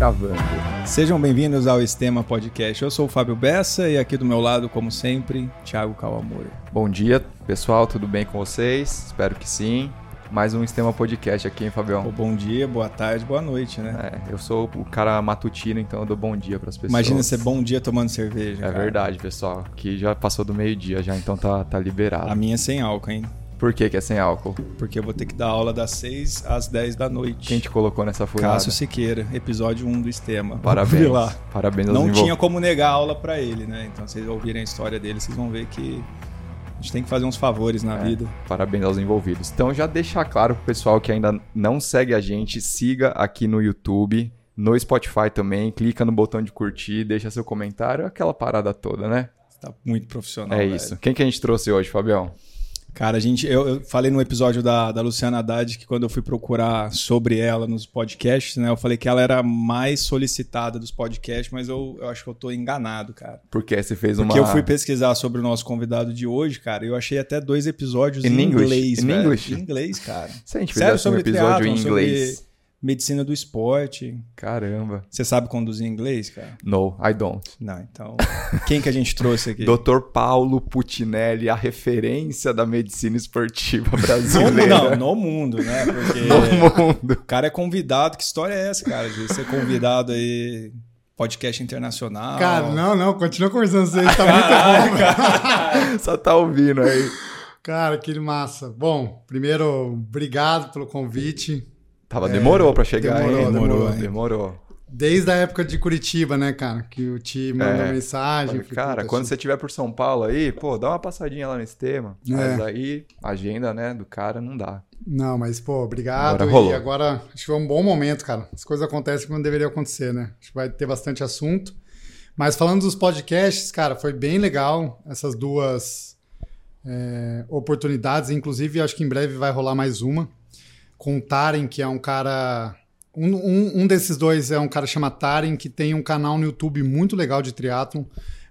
gravando. Sejam bem-vindos ao Estema Podcast. Eu sou o Fábio Bessa e aqui do meu lado, como sempre, Thiago Kawamura. Bom dia, pessoal, tudo bem com vocês? Espero que sim. Mais um Estema Podcast aqui, hein, Fabião? Bom dia, boa tarde, boa noite, né? É, eu sou o cara matutino, então eu dou bom dia para as pessoas. Imagina ser bom dia tomando cerveja. É cara. verdade, pessoal. Que já passou do meio-dia já, então tá, tá liberado. A minha é sem álcool, hein? Por que, que é sem álcool? Porque eu vou ter que dar aula das 6 às 10 da noite. Quem te colocou nessa furada? Cássio Siqueira, episódio 1 do Estema. Parabéns. Lá. Parabéns aos Não envol- tinha como negar a aula pra ele, né? Então, vocês ouvirem a história dele, vocês vão ver que a gente tem que fazer uns favores na É, vida. Parabéns aos envolvidos. Então já deixar claro pro pessoal que ainda não segue a gente, siga aqui no YouTube, no Spotify também, clica no botão de curtir, deixa seu comentário, aquela parada toda, né? Tá muito profissional. é velho. isso. Quem que a gente trouxe hoje, Fabião? Cara, a gente, eu, eu falei no episódio da, da Luciana Haddad que quando eu fui procurar sobre ela nos podcasts, né? Eu falei que ela era a mais solicitada dos podcasts, mas eu, eu acho que eu tô enganado, cara. Porque você fez uma... Porque eu fui pesquisar sobre o nosso convidado de hoje, cara, e eu achei até dois episódios In em inglês, In velho. English? Em inglês, cara. Se a gente Sério, fizesse um sobre episódio em inglês... sobre medicina do esporte. Caramba. Você sabe conduzir inglês, cara? No, I don't. Não, então. Quem que a gente trouxe aqui? Dr. Paulo Putinelli, a referência da medicina esportiva No, brasileira. não, no mundo, né? Porque No mundo. o cara é convidado. Que história é essa, cara? De ser convidado aí, podcast internacional. Cara, não, não, continua conversando isso aí, tá muito bom. Só tá ouvindo aí. Cara, que massa. Bom, primeiro, obrigado pelo convite. Tava, demorou pra chegar, demorou, hein? demorou, demorou. Desde a época de Curitiba, né, cara? Que o Ti mandou É. mensagem. Falei, cara, quando você estiver por São Paulo aí, pô, dá uma passadinha lá nesse tema. É. Mas aí, a agenda, né, do cara não dá. Não, mas, pô, obrigado. Agora rolou. E agora, acho que foi um bom momento, cara. As coisas acontecem quando deveriam acontecer, né? Acho que vai ter bastante assunto. Mas falando dos podcasts, cara, foi bem legal essas duas é, oportunidades. Inclusive, acho que em breve vai rolar mais uma. Com que é um cara. Um, um, um desses dois é um cara chamado Taren, que tem um canal no YouTube muito legal de triatlon.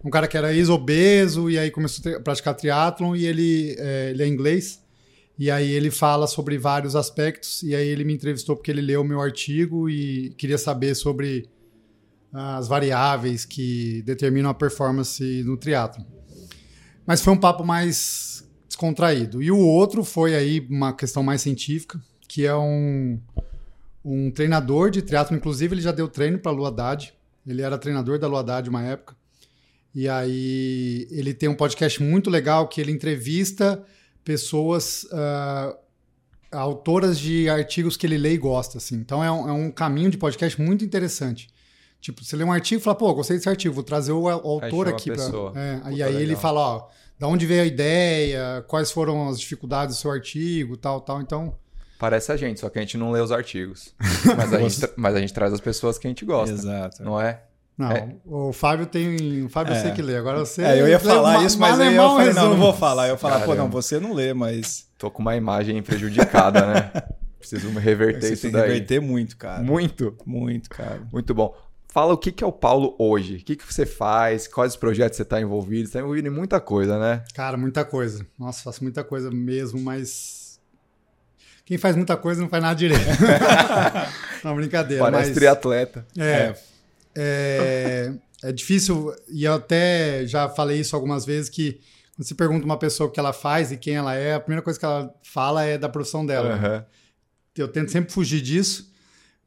Um cara que era ex-obeso e aí começou a praticar triatlon e ele é, ele é inglês. E aí ele fala sobre vários aspectos, e aí ele me entrevistou porque ele leu o meu artigo e queria saber sobre as variáveis que determinam a performance no triatlo. Mas foi um papo mais descontraído. E o outro foi aí uma questão mais científica, que é um, um treinador de triatlo, inclusive ele já deu treino para a Lua Haddad. Ele era treinador da Lua Haddad uma época. E aí ele tem um podcast muito legal que ele entrevista pessoas ah, autoras de artigos que ele lê e gosta, assim. Então é um, é um caminho de podcast muito interessante. Tipo, você lê um artigo e fala, pô, gostei desse artigo, vou trazer o, autor aqui pessoa. É, e aí ele legal. fala, ó, da onde veio a ideia, quais foram as dificuldades do seu artigo, tal, tal. Então, Parece a gente, só que a gente não lê os artigos. Mas a, gente, mas a gente traz as pessoas que a gente gosta. Exato. Não é? não, É. o Fábio tem, o Fábio eu É. sei que lê. Agora você É, eu ia lê falar ma- isso, mas aí eu falei, não, não vou falar. Eu ia falar, pô, não, você não lê, mas Tô com uma imagem prejudicada, né? Preciso reverter você isso tem que daí. reverter muito, cara. Muito. Muito, cara. Muito bom. Fala o que, que é o Paulo hoje. O que, que você faz? Quais projetos você está envolvido? Você está envolvido em muita coisa, né? Cara, muita coisa. Nossa, faço muita coisa mesmo, mas. Quem faz muita coisa não faz nada direito. não, brincadeira. Parece mas... triatleta. É, é, é difícil, e eu até já falei isso algumas vezes, que quando você pergunta uma pessoa o que ela faz e quem ela é, a primeira coisa que ela fala é da profissão dela. Aham. Eu tento sempre fugir disso,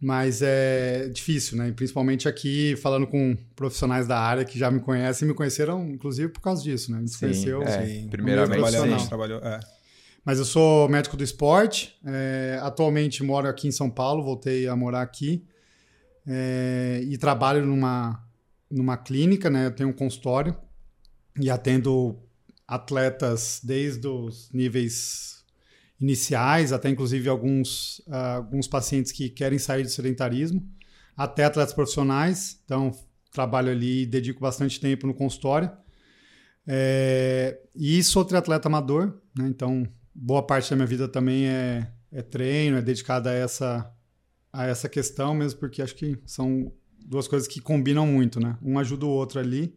mas é difícil, né? E principalmente aqui, falando com profissionais da área que já me conhecem, me conheceram, inclusive, por causa disso, né? Me Sim, conheceu. é. Sim. primeiramente, sim. trabalhou, é. Mas eu sou médico do esporte, é, atualmente moro aqui em São Paulo, voltei a morar aqui é, e trabalho numa, numa clínica, né? Eu tenho um consultório e atendo atletas desde os níveis iniciais até inclusive alguns, ah, alguns pacientes que querem sair do sedentarismo, até atletas profissionais. Então, trabalho ali e dedico bastante tempo no consultório. É, e sou triatleta amador, né? então boa parte da minha vida também é, é treino, é dedicada a essa, a essa questão mesmo, porque acho que são duas coisas que combinam muito, né? Um ajuda o outro ali.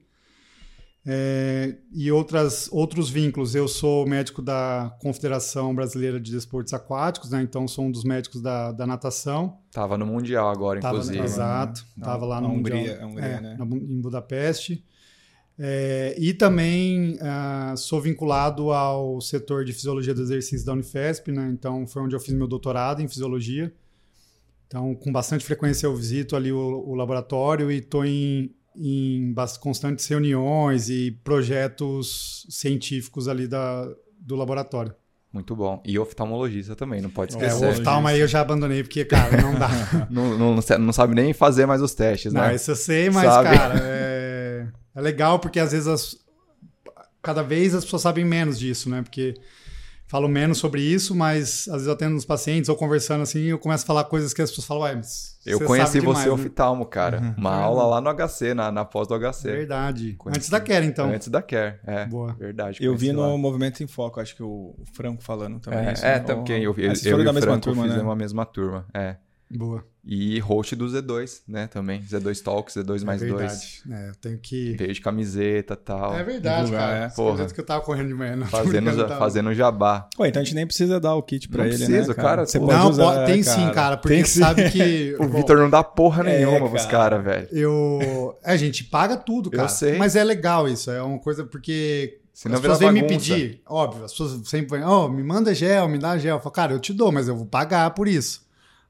É, e outras, outros vínculos. Eu sou médico da Confederação Brasileira de Desportos Aquáticos, né? Então sou um dos médicos da, da natação. Tava no Mundial agora, Tava, inclusive. exato. Na- Tava lá na no Hungria, Mundial, Hungria, é, né? na em Budapeste. É, e também ah, sou vinculado ao setor de fisiologia do exercício da Unifesp, né? Então foi onde eu fiz meu doutorado em fisiologia. Então, com bastante frequência eu visito ali o, o laboratório e estou em, em constantes reuniões e projetos científicos ali da, do laboratório. Muito bom. E oftalmologista também, não pode É, esquecer. o oftalmo aí eu já abandonei, porque, cara, não dá. não, não, não sabe nem fazer mais os testes, Não, né? isso eu sei, mas, Sabe? cara, é... é legal porque às vezes as- cada vez as pessoas sabem menos disso, né? Porque falo menos sobre isso, mas às vezes eu atendo uns pacientes ou conversando assim, eu começo a falar coisas que as pessoas falam, ué, mas Eu você conheci sabe você demais, né?" oftalmo, cara. Uma Uhum. aula lá no HC, na, na pós do HC. Verdade. Conheci. Antes da Quer, então. Antes da Care, é. Boa. Verdade. Eu vi no lá. Movimento em Foco, acho que o Franco falando também. É, isso, é né? também. Eu, eu, vocês eu foram e da o mesma Franco turma, né? fizemos a mesma turma. É. Boa. E host do Z2, né? Também. Z2 Talks, Z2 mais é 2. verdade. É, eu tenho que. Veio de camiseta e tal. É verdade, divulgar, cara. é. Porra. que eu tava correndo de manhã. Não, Fazendo, tava- fazendo jabá. Ué, então a gente nem precisa dar o kit pra Não ele, precisa, né, cara. Você Pô, pode Não, usar, pode- tem sim, cara, porque Tem sabe que. O Vitor não dá porra É, nenhuma pros cara. caras, velho. Eu. É, a gente paga tudo, Eu cara. sei. Mas é legal isso. É uma coisa porque. Senão as pessoas vêm me pedir. Óbvio, as pessoas sempre vêm, ó, me manda gel, me dá gel. Eu falo, cara, eu te dou, mas eu vou pagar por isso.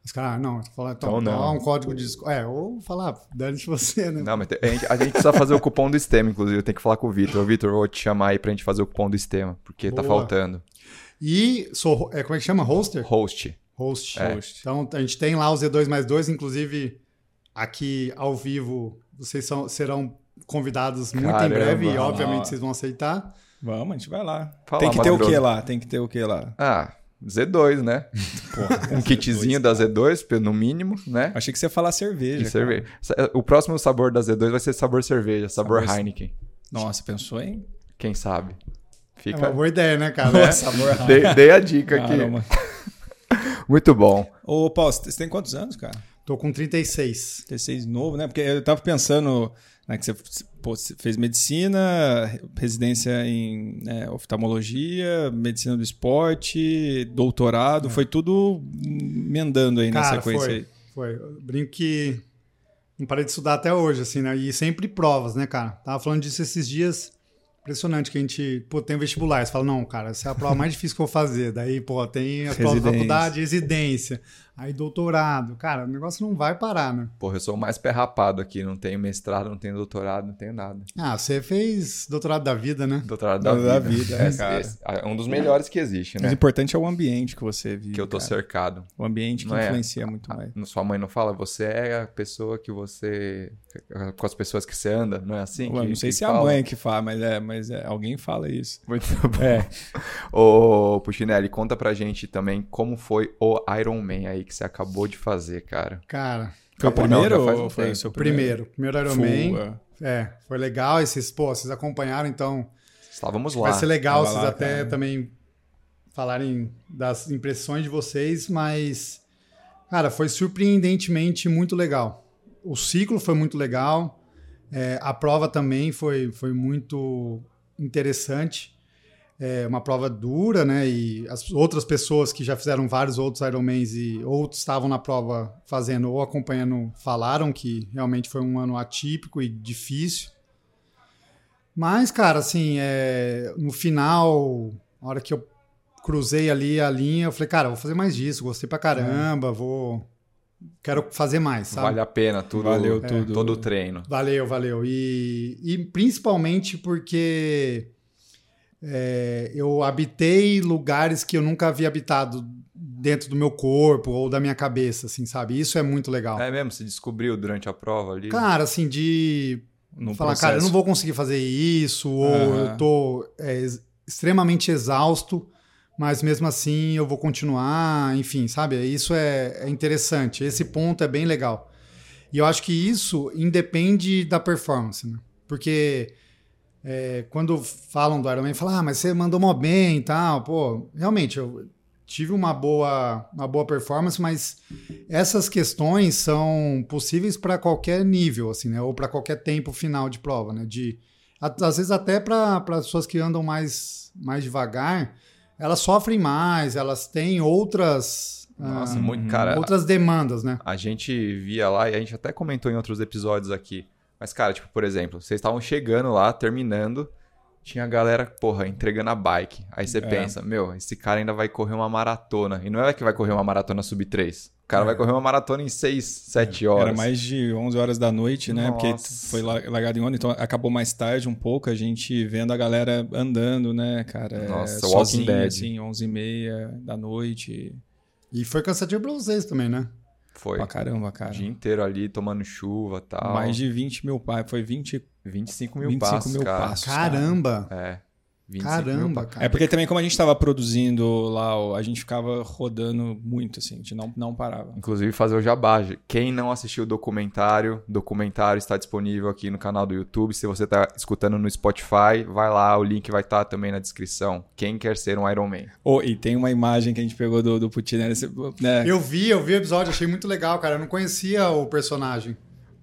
Os caras, ah, não, fala, então, Então não. dá um código de desconto. É, ou falar, dane-se você, né? Não, mas a gente, a gente precisa fazer o cupom do Estema, inclusive. Eu tenho que falar com o Vitor. Vitor, eu vou te chamar aí pra gente fazer o cupom do Estema, porque tá Boa. faltando. E sou. É, como é que chama? Hoster? Host. Host. É. Então a gente tem lá o Z2 mais 2, inclusive aqui ao vivo vocês são- serão convidados muito Caramba. em breve e obviamente vocês vão aceitar. Vamos, a gente vai lá. Fala, Tem que ter o que lá? Tem que ter o que lá? Ah, Z2, né? um kitzinho da Z2, no mínimo, né? Achei que você ia falar cerveja. E cara. cerveja. O próximo sabor da Z2 vai ser sabor cerveja, sabor, Sabor- Heineken. Nossa, pensou em? Quem sabe? É Fica. uma boa ideia, né, cara? né? Sabor Dei, dei a dica aqui. Caramba. Muito bom. Ô, Paulo, você tem quantos anos, cara? Tô com 36. 36 novo, né? Porque eu tava pensando né, que você, pô, você fez medicina, residência em né, oftalmologia, medicina do esporte, doutorado, foi tudo emendando aí na Cara, sequência foi. aí. Foi. Eu brinco que não parei de estudar até hoje, assim, né? E sempre provas, né, cara? Tava falando disso esses dias. Impressionante que a gente, pô, tem vestibular. Você fala, não, cara, essa é a prova mais difícil que eu vou fazer. Daí, pô, tem as provas da faculdade, residência. Aí, doutorado. Cara, o negócio não vai parar, né? Porra, eu sou o mais pé rapado aqui. Não tenho mestrado, não tenho doutorado, não tenho nada. Ah, você fez doutorado da vida, né? Doutorado da Da vida. vida, é, cara. esse é um dos melhores que existe, Mas o né? importante é o ambiente que você vive. Que eu tô cara. cercado. O ambiente que Não é? influencia muito mais. Ah, Sua mãe não fala, você é a pessoa que você. com as pessoas que você anda, não é assim? Ué, que- não sei que se é a mãe que fala, mas é, mas é, alguém fala isso. Muito bom. É. Ô, Puchinelli, conta pra gente também como foi o Iron Man aí que você acabou de fazer, cara. Cara, Foi o não, primeiro um ou foi o seu primeiro. Primeiro Iron Full, Man. É, foi legal. Esses, pô, vocês acompanharam, então Estávamos lá. vai ser legal Tava vocês lá, até cara. também falarem das impressões de vocês, mas, cara, foi surpreendentemente muito legal. O ciclo foi muito legal, é, a prova também foi, foi muito interessante. É uma prova dura, né? E as outras pessoas que já fizeram vários outros Ironmans e outros estavam na prova fazendo ou acompanhando falaram que realmente foi um ano atípico e difícil. Mas, cara, assim, é, no final, a hora que eu cruzei ali a linha, eu falei, cara, vou fazer mais disso, gostei pra caramba, vou. Quero fazer mais, sabe? Vale a pena tudo. Valeu é, tudo. Todo o treino. Valeu, valeu. E, e principalmente porque é, eu habitei lugares que eu nunca havia habitado dentro do meu corpo ou da minha cabeça, assim, sabe? Isso é muito legal. É mesmo? Você descobriu durante a prova ali? Cara, assim, de falar, processo. cara, eu não vou conseguir fazer isso, ou Aham. eu tô é, ex- extremamente exausto, mas mesmo assim eu vou continuar, enfim, sabe? Isso é, é interessante. Esse ponto é bem legal. E eu acho que isso independe da performance, né? Porque é, quando falam do Ironman, falam, ah, mas você mandou mó bem e tal. Pô, realmente, eu tive uma boa, uma boa performance, mas essas questões são possíveis para qualquer nível, assim, né? Ou para qualquer tempo final de prova, né? De Às vezes até para pessoas que andam mais, mais devagar, elas sofrem mais, elas têm outras. Nossa, ah, muito, cara. Outras demandas, né? A gente via lá e a gente até comentou em outros episódios aqui. Mas, cara, tipo, por exemplo, vocês estavam chegando lá, terminando, tinha a galera, porra, entregando a bike. Aí você É. pensa, meu, esse cara ainda vai correr uma maratona. E não é que vai correr uma maratona sub 3. O cara É. vai correr uma maratona em 6, 7 horas. Era mais de 11 horas da noite, né? Porque Nossa. foi la- largado em onda, então acabou mais tarde um pouco, a gente vendo a galera andando, né, cara? é, Nossa, Walking sozinho, Dead. assim, 11 e meia da noite. E foi cansativo pra vocês também, né? Foi. Pra caramba, O cara. dia inteiro ali, tomando chuva e tal. Mais de 20 mil passos. Foi 20, 25 mil 25 passos, mil cara. passos. Caramba! É. 25 mil Caramba, cara. É porque também, como a gente tava produzindo lá, a gente ficava rodando muito, assim, a gente não, não parava. Inclusive fazer o jabá. Quem não assistiu o documentário, documentário está disponível aqui no canal do YouTube. Se você está escutando no Spotify, vai lá, o link vai estar também na descrição. Quem quer ser um Iron Man? Oh, e tem uma imagem que a gente pegou do, do Putin, né? Né? Eu vi, eu vi o episódio, achei muito legal, cara. Eu não conhecia o personagem.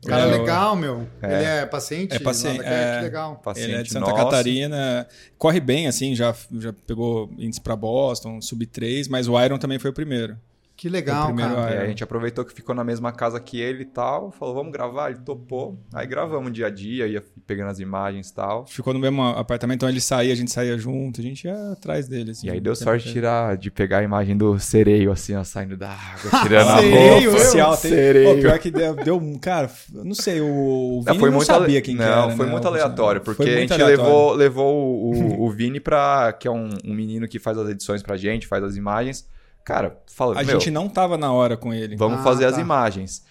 O cara É, eu- legal, meu. É. Ele é paciente? É paciente, é. Que legal. Paciente Ele é de Santa nosso. Catarina, corre bem, assim, já, já pegou índice pra Boston, sub 3, mas o Iron também foi o primeiro. Que legal, O primeiro cara. É. a gente aproveitou que ficou na mesma casa que ele e tal. Falou, vamos gravar? Ele topou. Aí gravamos dia a dia, ia pegando as imagens e tal. Ficou no mesmo apartamento, então ele saía, a gente saía junto, a gente ia atrás dele. Assim, E aí deu Sempre sorte de, tirar, de pegar a imagem do sereio, assim, ó, saindo da água, tirando a roupa. oficial. Tem... Sereio. Pô, pior que deu, deu um. Cara, não sei, o, o Não, Vini foi não muito sabia quem não, que era. foi né, muito o aleatório, porque Foi a muito gente aleatório. levou, levou o, o Vini pra. que é um, um menino que faz as edições pra gente, faz as imagens. Cara, fala, A meu, gente não tava na hora com ele. vamos Ah, fazer as tá. imagens.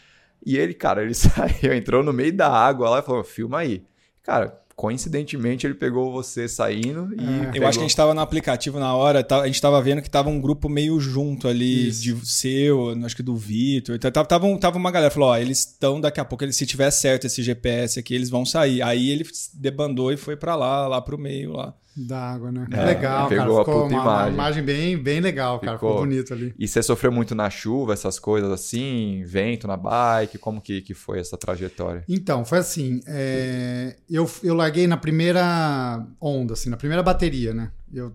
E ele, cara, ele saiu, entrou no meio da água lá e falou: filma aí. Cara, coincidentemente ele pegou você saindo e. É. Eu acho que a gente tava no aplicativo na hora, tá- a gente tava vendo que tava um grupo meio junto ali, Isso. de seu, acho que do Vitor. Tá- Tava, tava, um- tava uma galera, falou: ó, eles estão daqui a pouco, eles, se tiver certo esse GPS aqui, eles vão sair. Aí ele debandou e foi pra lá, lá pro meio lá. Da água, né? É, legal, cara. pegou a Ficou puta uma, uma imagem. imagem bem, bem legal, cara. Ficou, Ficou. bonito ali. E você sofreu muito na chuva, essas coisas assim, vento na bike, como que, que foi essa trajetória? Então, foi assim. é, eu, eu larguei na primeira onda, assim, na primeira bateria, né? Eu,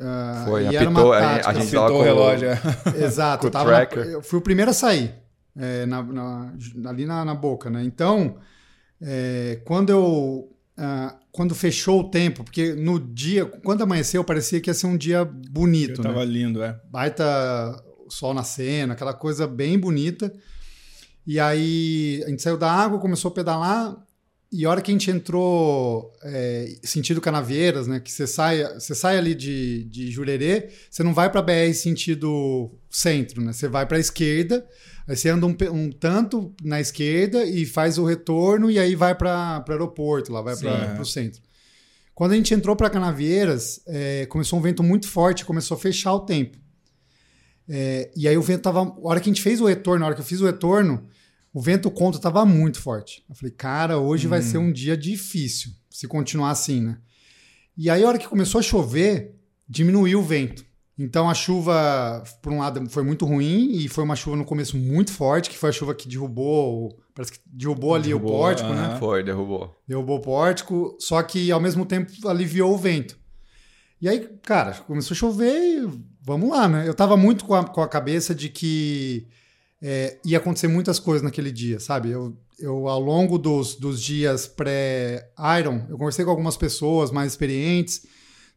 ah, Foi, e era apitou, uma a- tática, a gente tava Apitou com o relógio. é. Exato, com eu, na- eu fui o primeiro a sair, é, na- na- ali na, na boca, né? Então, é, quando eu. Ah, quando fechou o tempo, porque no dia, quando amanheceu, parecia que ia ser um dia bonito, Eu né? tava lindo, é. baita sol nascendo, aquela coisa bem bonita. E aí a gente saiu da água, começou a pedalar. E a hora que a gente entrou é, sentido Canavieiras, né? Que você sai, você sai ali de, de Jurerê, você não vai para BR sentido centro, né? Você vai para a esquerda, aí você anda um, um tanto na esquerda e faz o retorno e aí vai para o aeroporto, lá vai para é. o centro. Quando a gente entrou para Canavieiras, é, começou um vento muito forte, começou a fechar o tempo. É, e aí o vento tava. A hora que a gente fez o retorno, a hora que eu fiz o retorno, o vento contra tava muito forte. Eu falei, cara, hoje vai ser um dia difícil se continuar assim, né? E aí, a hora que começou a chover, diminuiu o vento. Então a chuva, por um lado, foi muito ruim e foi uma chuva no começo muito forte, que foi a chuva que derrubou, parece que derrubou ali Derrubou, o pórtico, né? aham. Foi, derrubou. derrubou o pórtico, só que ao mesmo tempo aliviou o vento. E aí, cara, começou a chover e vamos lá, né? Eu tava muito com a, com a cabeça de que é, ia acontecer muitas coisas naquele dia, sabe? Eu, eu ao longo dos, dos dias pré-Iron, eu conversei com algumas pessoas mais experientes.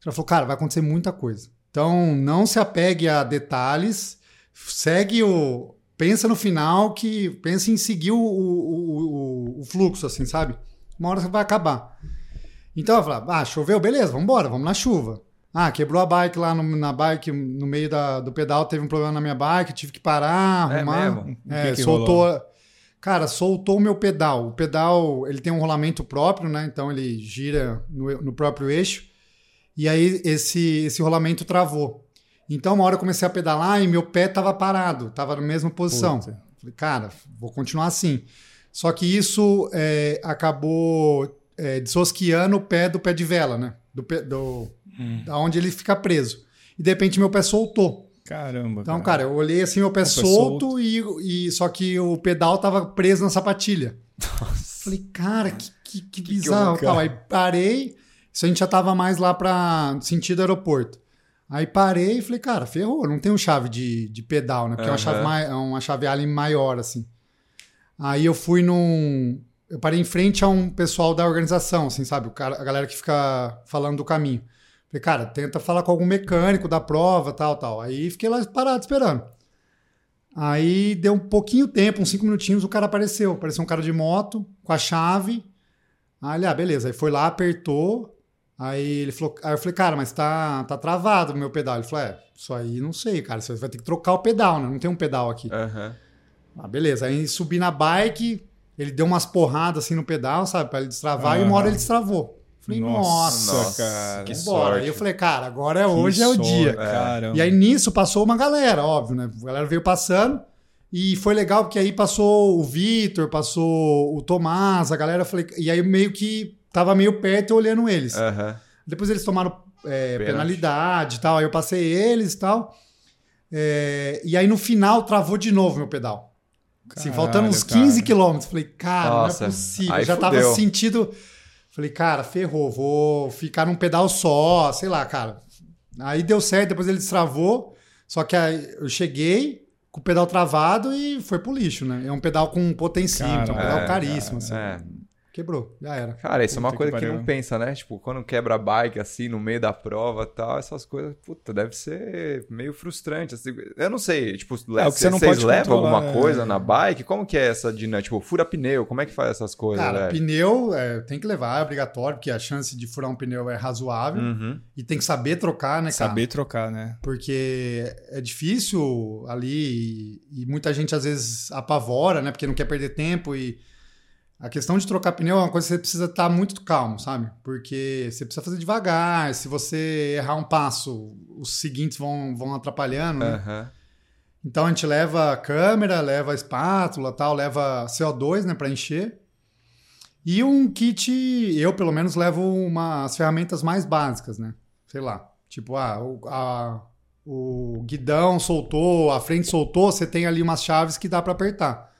Ela falou, cara, vai acontecer muita coisa. Então, não se apegue a detalhes, segue o. Pensa no final que. Pensa em seguir o, o, o, o fluxo, assim, sabe? Uma hora vai acabar. Então eu falei, ah, choveu, beleza, vamos embora, vamos na chuva. Ah, quebrou a bike lá no- na bike, no meio da, do pedal, teve um problema na minha bike, tive que parar, É arrumar. mesmo? O É, que que soltou. Cara, soltou o meu pedal. O pedal, ele tem um rolamento próprio, né? Então ele gira no, no próprio eixo. E aí esse, esse rolamento travou. Então, uma hora eu comecei a pedalar e meu pé tava parado, tava na mesma posição. Puta. Falei, cara, vou continuar assim. Só que isso é, acabou é, dissociando o pé do pé de vela, né? Do, pé- do, Hum. Da onde ele fica preso. E de repente meu pé soltou. Caramba. Então, cara, eu olhei assim, meu pé pé solto, E, e só que o pedal tava preso na sapatilha. Falei, cara, que, que, que Que que bizarro. eu- tal. Aí parei, isso a gente já tava mais lá pra sentido aeroporto. Aí parei e falei, cara, ferrou, não tenho chave de, de pedal, né? Porque é uma chave, mai- é uma chave Allen maior, assim. Aí eu fui num. Eu parei em frente a um pessoal da organização, assim, sabe? O cara, a galera que fica falando do caminho. Falei, cara, tenta falar com algum mecânico da prova, tal, tal. Aí fiquei lá parado esperando. Aí deu um pouquinho tempo, uns cinco minutinhos, o cara apareceu. Apareceu um cara de moto com a chave. Aí ele, ah, beleza. Aí foi lá, apertou. Aí ele falou, aí eu falei, cara, mas tá, tá travado o meu pedal. Ele falou, é, isso aí não sei, cara. Você vai ter que trocar o pedal, né? Não tem um pedal aqui. Aham. Ah, beleza. Aí subi na bike, ele deu umas porradas assim no pedal, sabe? Pra ele destravar, e Aham. uma hora ele destravou. Falei, nossa, Nossa, cara. que sorte. Aí eu falei, cara, agora é hoje é o sorte, dia. Caramba. E aí nisso passou uma galera, óbvio, né? A galera veio passando. E foi legal porque aí passou o Vitor, passou o Tomás, a galera. Falei, e aí meio que tava meio perto olhando eles. Aham. Depois eles tomaram é, penalidade e tal. Aí eu passei eles e tal. É, e aí no final travou de novo meu pedal. Assim, Caralho, faltando uns cara. 15 quilômetros. Falei, cara, Nossa, não é possível. já tava fudeu. sentido. Falei, cara, ferrou, vou ficar num pedal só, sei lá, cara. Aí deu certo, depois ele destravou. Só que aí eu cheguei com o pedal travado e foi pro lixo, né? É um pedal com potencímetro, é um pedal é, caríssimo, assim. É. Quebrou, já era. Cara, isso é uma Puta coisa que que, não pensa, né? Tipo, quando quebra a bike assim no meio da prova e tal, essas coisas, puta, deve ser meio frustrante. assim. Eu não sei, tipo, É, o que você vocês não pode levam alguma é. coisa na bike? Como que é essa dinâmica? Tipo, fura pneu, como é que faz essas coisas, Cara, velho? pneu é, tem que levar, é obrigatório, porque a chance de furar um pneu é razoável. Uhum. E tem que saber trocar, né, cara? Saber trocar, né? Porque é difícil ali e, e muita gente às vezes apavora, né? Porque não quer perder tempo e a questão de trocar pneu é uma coisa que você precisa estar muito calmo, sabe? Porque você precisa fazer devagar. Se você errar um passo, os seguintes vão, vão atrapalhando. né? Aham. Então a gente leva a câmera, leva a espátula, tal, leva CO2, né, para encher. E um kit, eu pelo menos levo umas ferramentas mais básicas, né? Sei lá, tipo, ah, o, a- o guidão soltou, a frente soltou, você tem ali umas chaves que dá para apertar.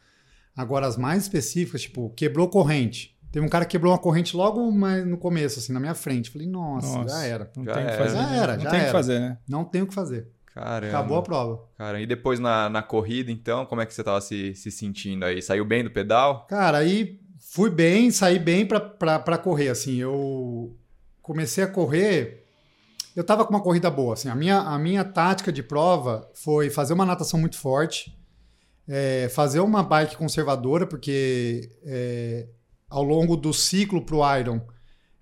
Agora as mais específicas, tipo, quebrou corrente. Teve um cara que quebrou uma corrente logo no começo, assim, na minha frente. Falei, nossa, Nossa. já era. Não Já tem o que era. fazer. Já era, não já tem o que fazer, né? Não tem o que fazer. Caramba. Acabou a prova. Cara, e depois na, na corrida, então, como é que você tava se, se sentindo aí? Saiu bem do pedal? Cara, aí fui bem, saí bem pra, pra, pra correr, assim, eu comecei a correr, eu tava com uma corrida boa, assim, a minha, a minha tática de prova foi fazer uma natação muito forte, é, fazer uma bike conservadora, porque é, ao longo do ciclo pro Iron,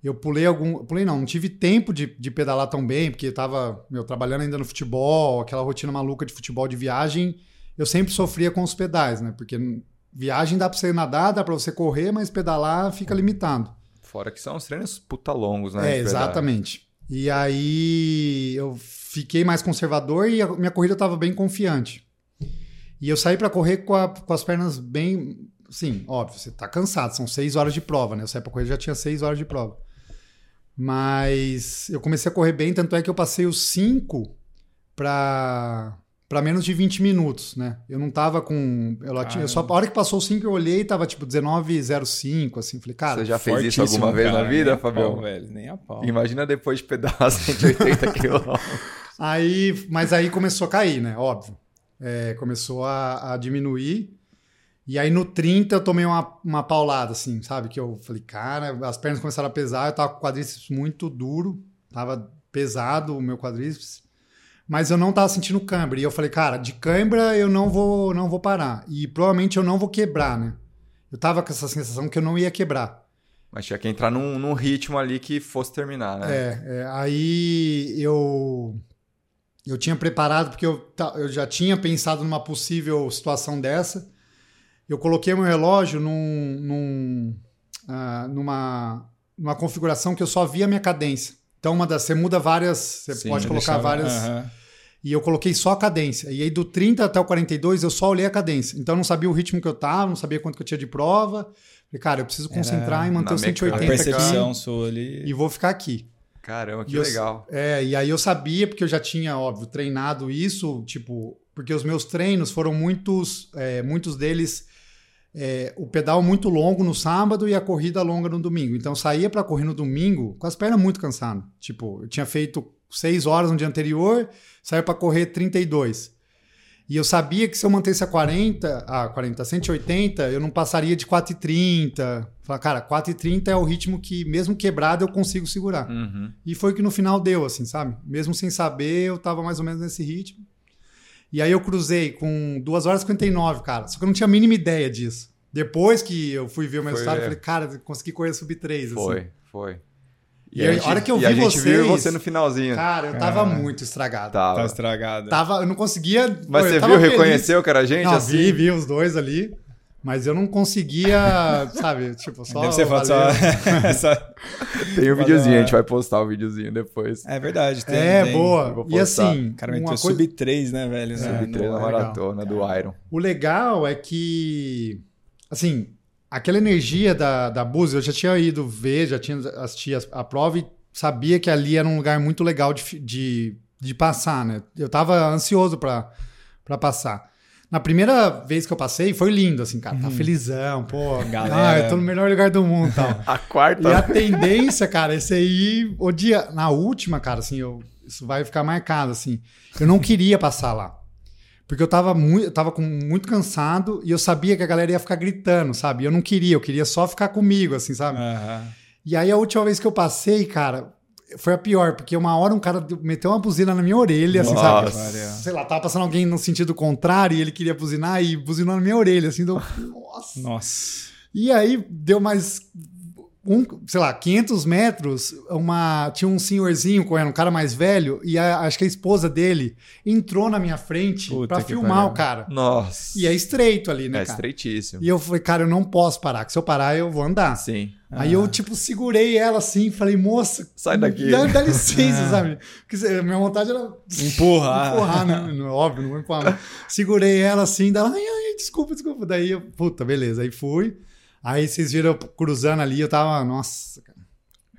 eu pulei algum. Pulei não, não tive tempo de, de pedalar tão bem, porque eu tava meu, trabalhando ainda no futebol, aquela rotina maluca de futebol de viagem. Eu sempre sofria com os pedais, né? Porque viagem dá pra você nadar, dá pra você correr, mas pedalar fica limitado. Fora que são os treinos puta longos, né? É, exatamente. E aí eu fiquei mais conservador e a minha corrida estava bem confiante. E eu saí para correr com, a- com as pernas bem. Sim, óbvio, você tá cansado, são seis horas de prova, né? Eu saí para correr já tinha seis horas de prova. Mas eu comecei a correr bem, tanto é que eu passei os cinco para para menos de 20 minutos, né? Eu não tava com. Eu, tinha, eu só, a hora que passou os 5 eu olhei e tava tipo 19,05, assim. Falei, cara, Você já fez isso alguma vez cara, na vida, Fabião? pau, velho, nem a pau. Imagina depois de pedalar 180 quilômetros. Aí, mas aí começou a cair, né? Óbvio. É, começou a, a diminuir. E aí no 30 eu tomei uma, uma paulada, assim, sabe? Que eu falei, cara, as pernas começaram a pesar, eu tava com o quadríceps muito duro, tava pesado o meu quadríceps, mas eu não tava sentindo cãibra. E eu falei, cara, de cãibra eu não vou, não vou parar. E provavelmente eu não vou quebrar, né? Eu tava com essa sensação que eu não ia quebrar. Mas tinha que entrar num, num ritmo ali que fosse terminar, né? É, é, aí eu eu tinha preparado porque eu, eu já tinha pensado numa possível situação dessa. Eu coloquei meu relógio num, num, ah, numa, numa configuração que eu só via a minha cadência. Então, uma das, você muda várias, você Sim, pode colocar Deixava- várias. E eu coloquei só a cadência. E aí, do 30 até o 42, eu só olhei a cadência. Então, eu não sabia o ritmo que eu tava, não sabia quanto que eu tinha de prova. Falei, cara, eu preciso Era concentrar em manter na o mecânica. A 180 aqui percepção sua ali. e vou ficar aqui. Caramba, que E eu- legal. É, e aí eu sabia, porque eu já tinha, óbvio, treinado isso, tipo, porque os meus treinos foram muitos, é, muitos deles é, o pedal muito longo no sábado e a corrida longa no domingo. Então eu saía para correr no domingo com as pernas muito cansadas. Tipo, eu tinha feito 6 horas no dia anterior, saía para correr 32. E eu sabia que se eu mantesse a 40, a 40, 180, eu não passaria de 4,30. Falei, cara, 4,30 é o ritmo que, mesmo quebrado, eu consigo segurar. Uhum. E foi o que no final deu, assim, sabe? Mesmo sem saber, eu tava mais ou menos nesse ritmo. E aí eu cruzei com 2 horas e 59, cara. Só que eu não tinha a mínima ideia disso. Depois que eu fui ver o meu Foi, resultado, eu é. falei, cara, consegui correr sub 3, Foi, assim. foi. E aí, a hora que eu e vi a gente viu vocês- você no finalzinho. Cara, eu tava muito estragado. Tava. Tá estragado. Tava, eu não conseguia. Mas pô, você viu, feliz. reconheceu que era gente Não, assim? vi, vi os dois ali. Mas eu não conseguia, sabe, tipo, só. Deve ser foto só. essa- Tem um videozinho, é. a gente vai postar o videozinho depois. É verdade. Tem, É, tem. Boa. E assim, cara uma meteu coisa, sub 3, né, velho? É, No- Sub 3 na legal. maratona do Iron. o legal é que, assim, aquela energia da, da Búzios, eu já tinha ido ver, já tinha assistido a, a prova e sabia que ali era um lugar muito legal de, de, de passar, né? Eu tava ansioso pra pra passar. Na primeira vez que eu passei, foi lindo, assim, cara. Tá felizão, pô. Galera. Ah, eu tô no melhor lugar do mundo e tal. A quarta. E a tendência, cara, esse aí, o dia, na última, cara, assim, eu, isso vai ficar marcado, assim. Eu não queria passar lá. Porque eu tava muito, eu tava com, muito cansado e eu sabia que a galera ia ficar gritando, sabe? Eu não queria, eu queria só ficar comigo, assim, sabe? Aham. E aí a última vez que eu passei, cara, foi a pior, porque uma hora um cara meteu uma buzina na minha orelha, assim, sabe? Nossa. Sei lá, tava passando alguém no sentido contrário e ele queria buzinar e buzinou na minha orelha, assim, deu, nossa. Nossa. E aí deu mais um, sei lá, 500 metros, uma tinha um senhorzinho correndo, um cara mais velho, e a- acho que a esposa dele entrou na minha frente que filmar pariu. o cara. Nossa. E é estreito ali, né, É cara? estreitíssimo. E eu falei, cara, eu não posso parar, que se eu parar eu vou andar. Sim. Aí eu, tipo, segurei ela assim, falei, moça, Sai daqui. Dá, dá licença, sabe? Porque se- minha vontade era Empurrar. empurrar, né? Não, Óbvio, não vou empurrar. mas Segurei ela assim, dela, ai, ai, desculpa, desculpa. Daí eu, puta, beleza, aí fui. Aí vocês viram eu cruzando ali, eu tava, nossa, cara.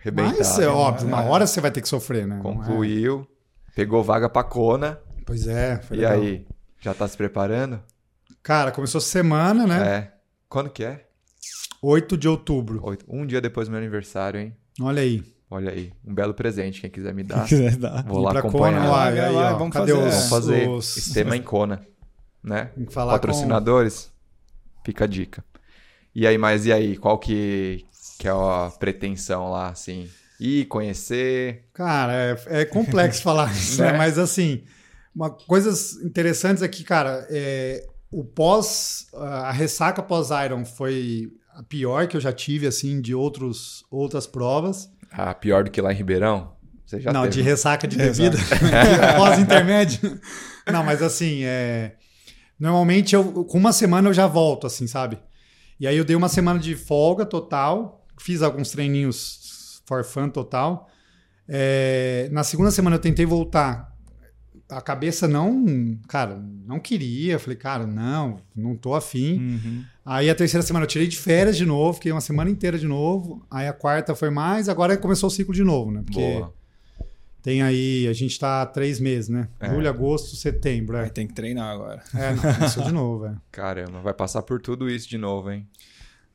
Arrebentado. Mas é óbvio, uma hora você vai ter que sofrer, né? Não é? Concluiu. Pegou vaga pra Kona. Pois é, foi E legal. aí? Já tá se preparando? Cara, começou semana, né? É. Quando que é? 8 de outubro. Oito. Um dia depois do meu aniversário, hein? Olha aí. Olha aí. Um belo presente, quem quiser me dar. Se quiser dar. Vou lá pra acompanhar. Kona, lá, aí, vamos cadê fazer. os, Vamos fazer os- Estema em Kona. Né? Tem que falar Patrocinadores? Fica a dica. E aí, mas e aí? Qual que, que é a pretensão lá, assim? Ir, conhecer? Cara, é, é complexo falar isso, né? Né? Mas assim, uma, coisas interessantes aqui, cara, é, o pós, a ressaca pós-Iron foi a pior que eu já tive, assim, de outros, outras provas. Ah, pior do que lá em Ribeirão? Você já Não, teve? de ressaca de De bebida, pós-intermédio. Não, mas assim, é, normalmente eu, com uma semana eu já volto, assim, sabe? E aí eu dei uma semana de folga total, fiz alguns treininhos for fun total. É, na segunda semana eu tentei voltar. A cabeça não, cara, não queria. Falei, cara, não, não tô afim. Uhum. Aí a terceira semana eu tirei de férias de novo, fiquei uma semana inteira de novo. Aí a quarta foi mais, agora começou o ciclo de novo, né? Porque Boa. Tem aí, a gente tá há três meses, né? É. Julho, agosto, setembro. Aí É, tem que treinar agora. é não, começou de novo, é. Caramba, vai passar por tudo isso de novo, hein?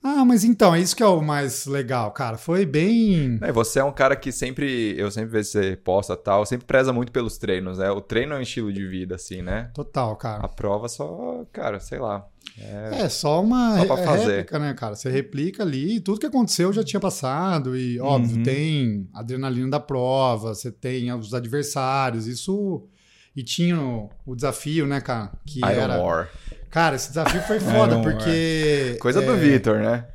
Ah, mas então, é isso que é o mais legal, cara. Foi bem. É, você é um cara que sempre, eu sempre vejo você posta tal, sempre preza muito pelos treinos, né? O treino é um estilo de vida, assim, né? Total, A cara. prova só, cara, sei lá. É, É só uma Só re- fazer. réplica, né, cara? Você replica ali, tudo que aconteceu já tinha passado. E, óbvio, Uhum. tem adrenalina da prova, você tem os adversários, isso. E tinha o, o desafio, né, cara? Que Iron era. War. Cara, esse desafio foi foda, Iron War. porque. Coisa do é, Vitor, né?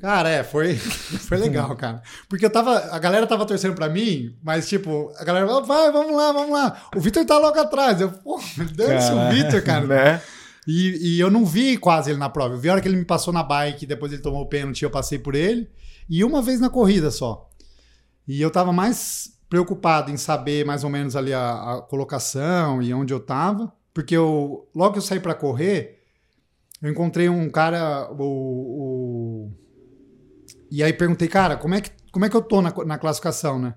Cara, é, foi, foi legal, cara. Porque eu tava. A galera tava torcendo pra mim, mas, tipo, a galera falou, vai, vamos lá, vamos lá. O Vitor tá logo atrás. Eu, pô, dane-se o. Vitor, cara. Né? E, e eu não vi quase ele na prova. Eu vi a hora que ele me passou na bike, depois ele tomou o pênalti, eu passei por ele. E uma vez na corrida só. E eu tava mais preocupado em saber mais ou menos ali a, a colocação e onde eu tava. Porque eu, logo que eu saí pra correr, eu encontrei um cara, o, o- E aí perguntei, cara, como é que, como é que eu tô na, na classificação, né?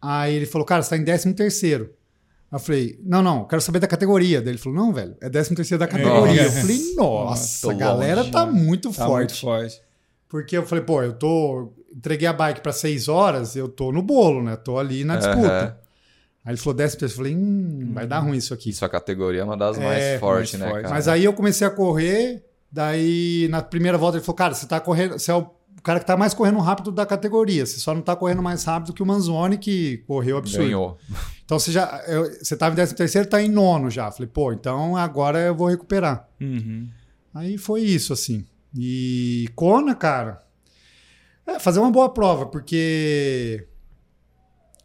Aí ele falou, cara, você tá em 13 terceiro. Eu falei, não, não, quero saber da categoria. Daí ele falou, não, velho, é 13 terceiro da categoria. É. Eu falei, nossa, a galera longe, tá muito Tá forte. muito forte. Porque eu falei, pô, eu tô. Entreguei a bike pra seis horas, eu tô no bolo, né? Tô ali na disputa. Aham. Aí ele falou, décimo terceiro. Eu falei, hum, vai dar ruim isso aqui. Isso a categoria é uma das É, mais fortes, né, forte. cara? Mas aí eu comecei a correr, daí na primeira volta ele falou, cara, você tá correndo, você é o cara que tá mais correndo rápido da categoria, você só não tá correndo mais rápido que o Manzoni, que correu absurdo. Ganhou. Então você já, eu- você tava em décimo terceiro, tá em nono já. Falei, pô, então agora eu vou recuperar. Uhum. Aí foi isso, assim. E Kona, cara, é fazer uma boa prova, porque.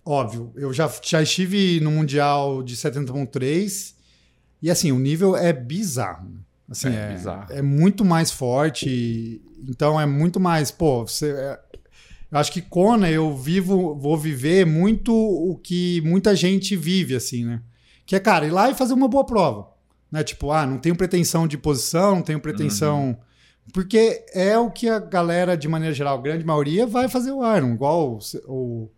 Óbvio, eu já, já estive no Mundial de 70.3 e, assim, o nível é bizarro. né? Assim, É é, bizarro. é muito mais forte, então é muito mais. Pô, você. é- eu acho que Kona eu vivo, vou viver muito o que muita gente vive, assim, né? Que é, cara, ir lá e fazer uma boa prova. Né? Tipo, ah, não tenho pretensão de posição, não tenho pretensão. Porque é o que a galera, de maneira geral, a grande maioria, vai fazer o Iron, igual o, o,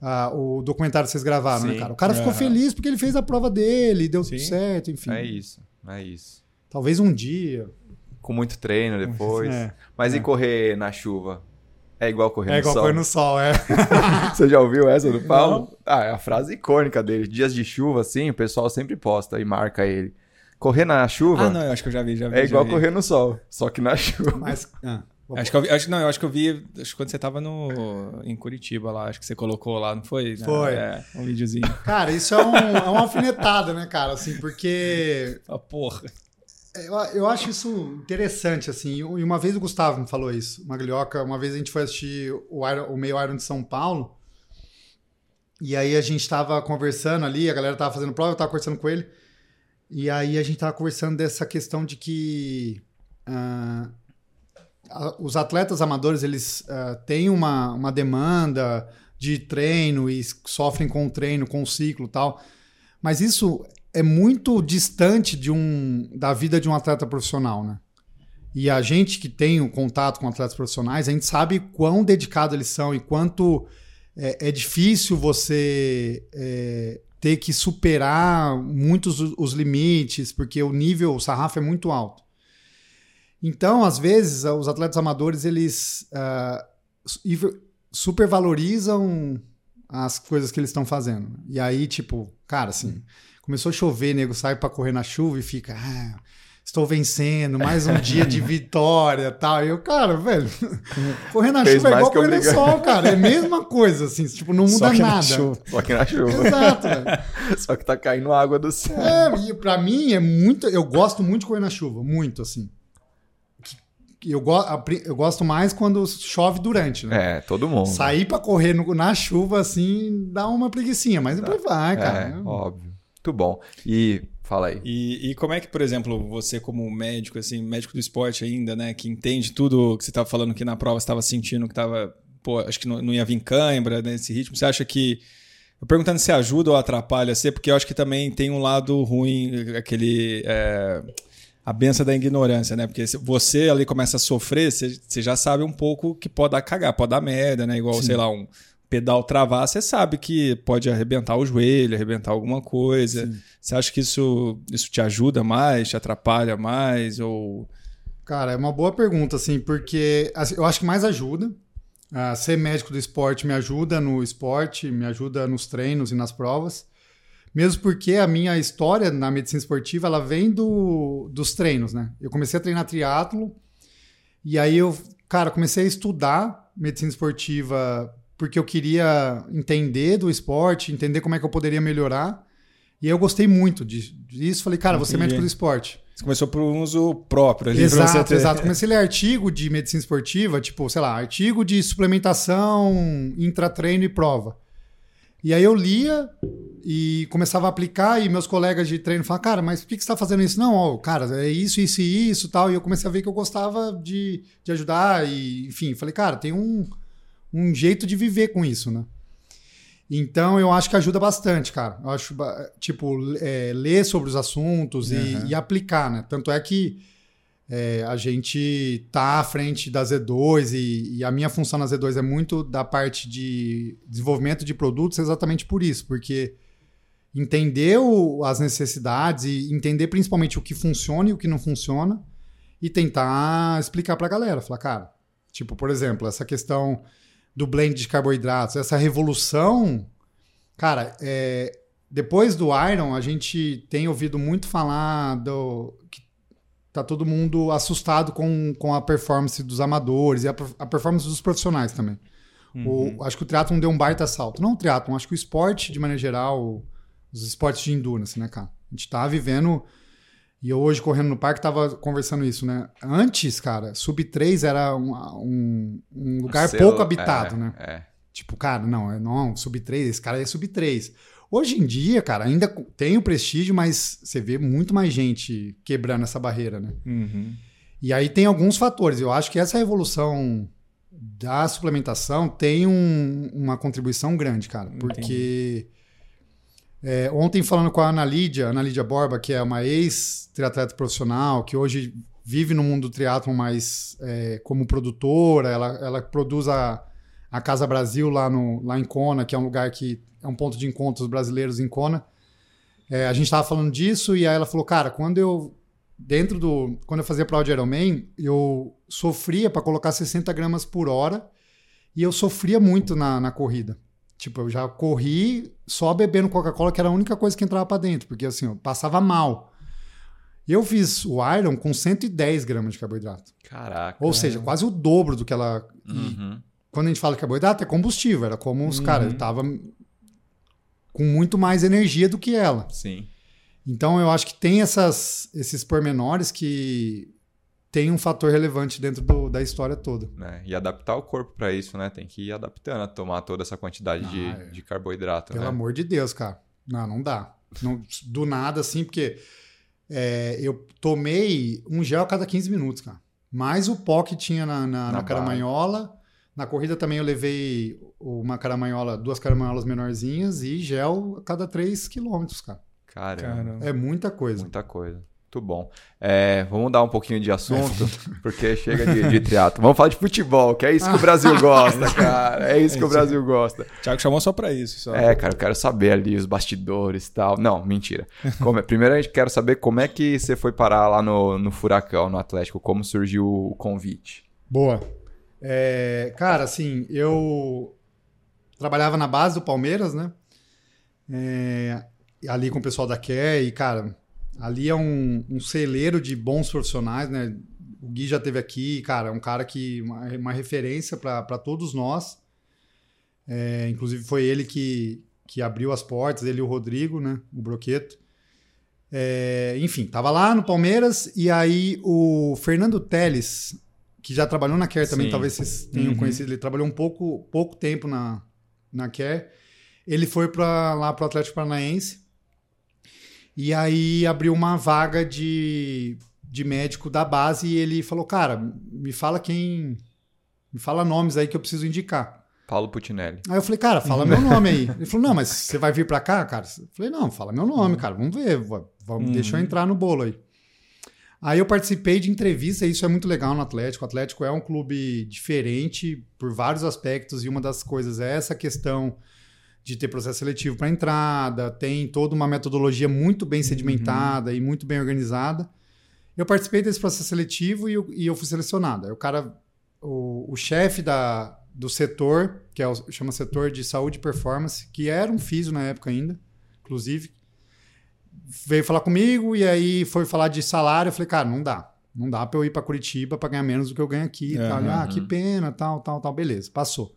a- o documentário que vocês gravaram, né, Sim. cara? O cara ficou feliz porque ele fez a prova dele, deu Sim. tudo certo, enfim. É isso, é isso. Talvez um dia. Com muito treino depois. É. Mas e correr na chuva? É igual correr É no igual sol? pôr no sol, é. Você já ouviu essa do Paulo? Ah, é a frase icônica dele. Dias de chuva, assim, o pessoal sempre posta e marca ele. Correr na chuva Ah, não, eu acho que eu já vi, já vi. é já igual vi. correr no sol, só que na chuva. Mas. ah, Acho que eu vi, acho, não, eu acho que eu vi acho que quando você tava no, em Curitiba lá, acho que você colocou lá, não foi? Foi. É, um videozinho. Cara, isso é, um, é uma alfinetada, né, cara? Assim, porque Ah, porra. Eu, eu acho isso interessante, assim. E uma vez o Gustavo me falou isso, Maglioca. Uma vez a gente foi assistir o, Iron- o Meio Iron de São Paulo. E aí a gente tava conversando ali, a galera tava fazendo prova, eu tava conversando com ele. E aí a gente tava conversando dessa questão de que a- os atletas amadores, eles ah, têm uma, uma demanda de treino e sofrem com o treino, com o ciclo tal. Mas isso é muito distante de um, da vida de um atleta profissional, né? E a gente que tem o contato com atletas profissionais, a gente sabe quão dedicado eles são e quanto é, é difícil você é, ter que superar muitos os, limites, porque o nível, o sarrafo é muito alto. Então, às vezes, os atletas amadores, eles su- supervalorizam as coisas que eles estão fazendo. E aí, tipo, cara, assim, começou a chover, nego sai pra correr na chuva e fica, ah, estou vencendo, mais um dia de vitória tal. E eu, cara, velho, correr na Fez chuva é igual correr no sol, cara. É a mesma coisa, assim, tipo, não muda Só que na nada. chuva. Só que na chuva. Exato, velho. Só que tá caindo água do céu. É, e pra mim é muito. Eu gosto muito de correr na chuva, muito, assim. Eu, go, eu gosto mais quando chove durante, né? É, todo mundo. Sair pra correr no- na chuva, assim, dá uma preguiçinha, mas depois vai, cara. É, óbvio. Muito bom. E fala aí. E, e como é que, por exemplo, você como médico, assim, médico do esporte ainda, né, que entende tudo que você estava falando que na prova você estava sentindo que estava, pô, acho que não, não ia vir cãibra nesse ritmo, você acha que eu perguntando se ajuda ou atrapalha você, porque eu acho que também tem um lado ruim, aquele é, a benção da ignorância, né? Porque você ali começa a sofrer, você, você já sabe um pouco que pode dar cagar, pode dar merda, né? Igual, sei lá, um pedal travar, você sabe que pode arrebentar o joelho, arrebentar alguma coisa. Você acha que isso, isso te ajuda mais, te atrapalha mais? Ou. Cara, é uma boa pergunta, assim, porque assim, eu acho que mais ajuda. Ah, ser médico do esporte me ajuda no esporte, me ajuda nos treinos e nas provas. Mesmo porque a minha história na medicina esportiva, ela vem do, dos treinos, né? Eu comecei a treinar triatlo e aí eu, cara, comecei a estudar medicina esportiva porque eu queria entender do esporte, entender como é que eu poderia melhorar. E eu gostei muito disso. Falei, cara, ser Entendi. médico do esporte. Você começou por um uso próprio ali. você Exato, ter- exato. Comecei a ler artigo de medicina esportiva, tipo, sei lá, artigo de suplementação, intratreino e prova. E aí eu lia e começava a aplicar e meus colegas de treino falavam, cara, mas por que, que você está fazendo isso? Não, ó, cara, é isso, isso e isso tal. E eu comecei a ver que eu gostava de, de ajudar e, enfim, falei, cara, tem um, um jeito de viver com isso, né? Então eu acho que ajuda bastante, cara. Eu acho, tipo, é, ler sobre os assuntos e- Uhum. e, aplicar, né? Tanto é que é, a gente tá à frente da Z2 e, e a minha função na Z2 é muito da parte de desenvolvimento de produtos exatamente por isso, porque entender o- as necessidades e entender principalmente o que funciona e o que não funciona e tentar explicar pra galera. Falar, cara, tipo, por exemplo, essa questão do blend de carboidratos, essa revolução, cara, é, depois do Iron, a gente tem ouvido muito falar do que tá todo mundo assustado com, com a performance dos amadores e a, a performance dos profissionais também. O- acho que o triatlon deu um baita salto. Não o triatlon, acho que o esporte, de maneira geral, os esportes de endurance, né, cara? A gente tá vivendo... E eu hoje, correndo no parque, tava conversando isso, né? Antes, cara, sub 3 era um, um, um lugar Selo- pouco habitado, é, né? É. Tipo, cara, não, é não, sub 3, esse cara é sub 3. Hoje em dia, cara, ainda tem o prestígio, mas você vê muito mais gente quebrando essa barreira, né? Uhum. E aí tem alguns fatores. Eu acho que essa revolução da suplementação tem um- uma contribuição grande, cara. Porque é, ontem falando com a Ana Lídia, Ana Lídia Borba, que é uma ex-triatleta profissional, que hoje vive no mundo do triatlon, mas é, como produtora, ela, ela produz a, a Casa Brasil lá, no, lá em Kona, que é um lugar que é um ponto de encontro dos brasileiros em Kona. É, a gente estava falando disso e aí ela falou, cara, quando eu dentro do. Quando eu fazia prova de Ironman, eu sofria para colocar 60 gramas por hora e eu sofria muito na, na corrida. Tipo, eu já corri só bebendo Coca-Cola, que era a única coisa que entrava para dentro, porque assim, eu passava mal. E eu fiz o Iron com 110 gramas de carboidrato. Caraca. Ou seja, quase o dobro do que ela. Uhum. quando a gente fala de carboidrato, é combustível. Era como os Uhum. caras, ele tava com muito mais energia do que ela. Sim. Então eu acho que tem essas, esses pormenores que tem um fator relevante dentro do- da história toda. né? E adaptar o corpo para isso, né? Tem que ir adaptando a tomar toda essa quantidade de, Ah, é. de carboidrato, Pelo né? amor de Deus, cara. Não, não dá. Não- do nada, assim, porque é, eu tomei um gel a cada 15 minutos, cara. Mais o pó que tinha na, na, Na na caramanhola. Na corrida também eu levei uma caramanhola, duas caramanholas menorzinhas e gel a cada 3 quilômetros, cara. Caramba. Caramba. É muita coisa. Muita coisa. Muito bom. É, vamos mudar um pouquinho de assunto, porque chega de, de teatro. Vamos falar de futebol, que é isso que o Brasil gosta, cara. É isso que o Brasil gosta. O Thiago chamou só pra isso. Só. É, cara, eu quero saber ali os bastidores e tal. Não, mentira. Como é- Primeiro a gente quer saber como é que você foi parar lá no, no Furacão, no Atlético, como surgiu o convite. Boa. É, cara, assim, eu trabalhava na base do Palmeiras, né? É, ali com o pessoal da Care e, cara, ali é um, um celeiro de bons profissionais, né? O Gui já teve aqui, cara, é um cara que uma, uma referência para todos nós. É, inclusive foi ele que, que abriu as portas, ele e o Rodrigo, né? O Broqueto. É, enfim, tava lá no Palmeiras e aí o Fernando Teles, que já trabalhou na Care também, Sim. talvez vocês tenham Uhum. conhecido, ele trabalhou um pouco, pouco tempo na, na Care. Ele foi para lá pro Atlético Paranaense e aí abriu uma vaga de, de médico da base e ele falou, cara, me fala quem... Me fala nomes aí que eu preciso indicar. Paulo Putinelli. Aí eu falei, cara, fala meu nome aí. Ele falou, não, mas você vai vir pra cá, cara? Eu falei, não, fala meu nome, cara, vamos ver, va- vamos, Uhum. deixa eu entrar no bolo aí. Aí eu participei de entrevista, e isso é muito legal no Atlético. O Atlético é um clube diferente por vários aspectos, e uma das coisas é essa questão de ter processo seletivo para entrada, tem toda uma metodologia muito bem sedimentada e muito bem organizada. Eu participei desse processo seletivo e eu, e eu fui selecionado. Aí o cara, o, o chefe da, do setor, que é o, chama setor de saúde e performance, que era um físio na época ainda, inclusive, veio falar comigo e aí foi falar de salário. Eu falei, cara, não dá. Não dá pra eu ir pra Curitiba pra ganhar menos do que eu ganho aqui. e tal. Ah, que pena, tal, tal, tal. Beleza, passou.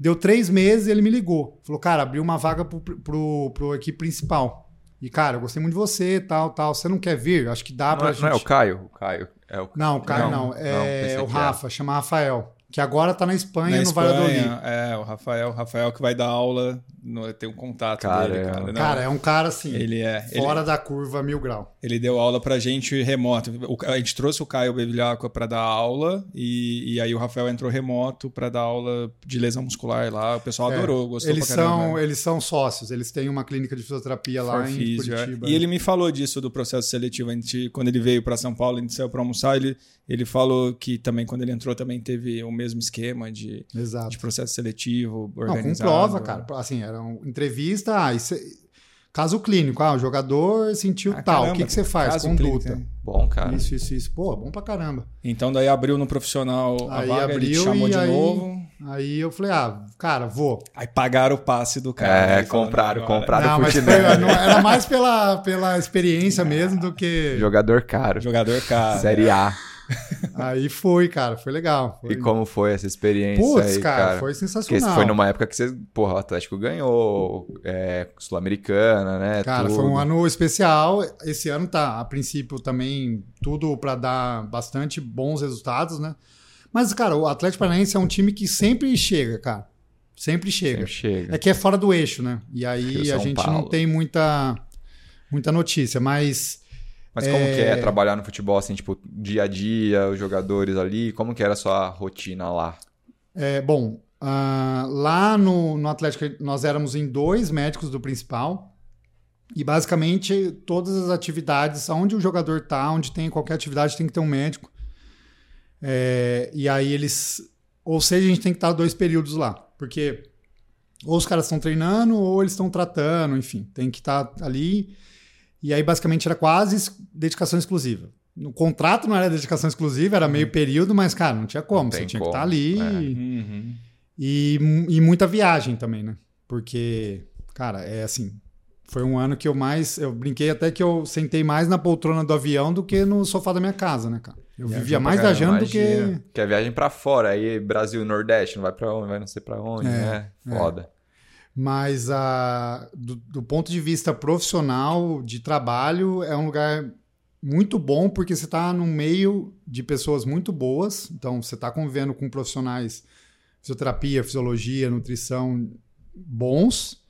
Deu três meses e ele me ligou. Falou, cara, abriu uma vaga pro, pro, pro equipe principal. E, cara, eu gostei muito de você, tal, tal. Você não quer vir? Acho que dá Não, pra é- gente... não é o Caio? O Caio. É o... Não, o Caio Não, não. É pensei o Rafa, chama Rafael. Que agora tá na Espanha, Na no Valladolid. Espanha, é, o Rafael, o Rafael que vai dar aula, no, tem um contato Caramba. dele, cara. Não, Cara, é um cara assim, ele é. Ele, fora da curva mil grau. ele deu aula pra gente remoto. O- a gente trouxe o Caio Bevilacqua pra dar aula e, e aí o Rafael entrou remoto pra dar aula de lesão muscular lá. O pessoal É, adorou, gostou Eles são, eles são sócios, eles têm uma clínica de fisioterapia lá For em Physio, é. Curitiba. E ele me falou disso do processo seletivo. A gente, quando ele veio para São Paulo, a gente saiu para almoçar. Ele, ele falou que também, quando ele entrou, também teve o mesmo esquema de, Exato. de processo seletivo Não, com organizado. prova, cara. Assim, era uma entrevista. Ah, e cê- Caso clínico, ah, o jogador sentiu Ah, tal, caramba, o que, que você faz? caso Conduta. clínico, né? Bom, cara. Isso, isso, isso. Pô, bom pra caramba. Então daí abriu no profissional a Aí vaga, ele te abriu chamou e de aí- novo. Aí eu falei, ah, cara, vou. Aí pagaram o passe do cara. É, compraram, agora- compraram. não, mas foi- não, era mais pela, pela experiência mesmo do que. Jogador caro. Jogador caro. Série A. Aí foi, cara, foi legal. Foi... E como foi essa experiência Putz, aí, cara, cara? foi Porque sensacional. foi numa época que você, porra, o Atlético ganhou, é, Sul-Americana, né? Cara, tudo. foi um ano especial. Esse ano tá, a princípio, também tudo pra dar bastante bons resultados, né? Mas, cara, o Atlético Paranaense é um time que sempre chega, cara. Sempre chega. Sempre chega. É que é fora do eixo, né? E aí a gente Paulo. não tem muita, muita notícia, mas Mas como que é trabalhar no futebol, assim, tipo, dia a dia, os jogadores ali, como que era a sua rotina lá? É, bom, ah, lá no, no Atlético nós éramos em dois médicos do principal e basicamente todas as atividades, onde o jogador tá, onde tem qualquer atividade tem que ter um médico. É, e aí eles, ou seja, a gente tem que estar dois períodos lá, porque ou os caras estão treinando ou eles estão tratando, enfim, tem que estar ali. E aí basicamente era quase dedicação exclusiva. No contrato não era dedicação exclusiva, era meio período, mas cara, não tinha como, Não você tinha que como, estar ali. é. Uhum. E, e muita viagem também, né? Porque, cara, é assim. Foi um ano que eu mais. Eu brinquei até que eu sentei mais na poltrona do avião do que no sofá da minha casa, né, cara? Eu Viajou vivia mais viajando do que. Que é viagem pra fora, aí Brasil Nordeste, não vai pra onde, vai não sei pra onde, É, né? Foda. Mas a, do, do ponto de vista profissional, de trabalho, é um lugar muito bom porque você está no meio de pessoas muito boas. Então, você está convivendo com profissionais fisioterapia, fisiologia, nutrição bons.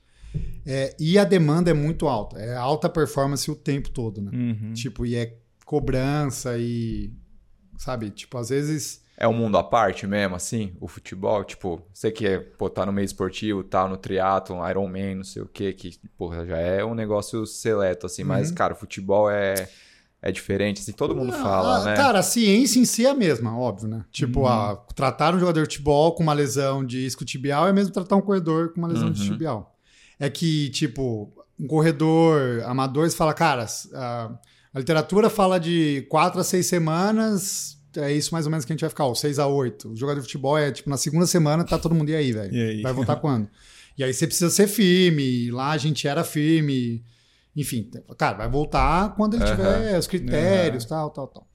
É, e a demanda é muito alta. É alta performance o tempo todo, né? Uhum. Tipo, e é cobrança e... Sabe? Tipo, às vezes... É um mundo à parte mesmo, assim, o futebol, tipo, você que é, pô, tá no meio esportivo, tá no triatlon, Ironman, não sei o que, que, porra, já é um negócio seleto, assim, mas, Uhum. cara, o futebol é, é diferente, assim, todo mundo Ah, fala, né? Cara, a ciência em si é a mesma, óbvio, né? Tipo, Uhum. ah, tratar um jogador de futebol com uma lesão de isquiotibial é mesmo tratar um corredor com uma lesão de Uhum. tibial. É que, tipo, um corredor amador, fala, cara, a, a literatura fala de quatro a seis semanas, é isso mais ou menos que a gente vai ficar, ó, seis a oito. O jogador de futebol é, tipo, na segunda semana tá todo mundo, e aí, velho? E aí? Vai voltar quando? E aí você precisa ser firme, lá a gente era firme, enfim, cara, vai voltar quando ele tiver os critérios, tal, tal, tal.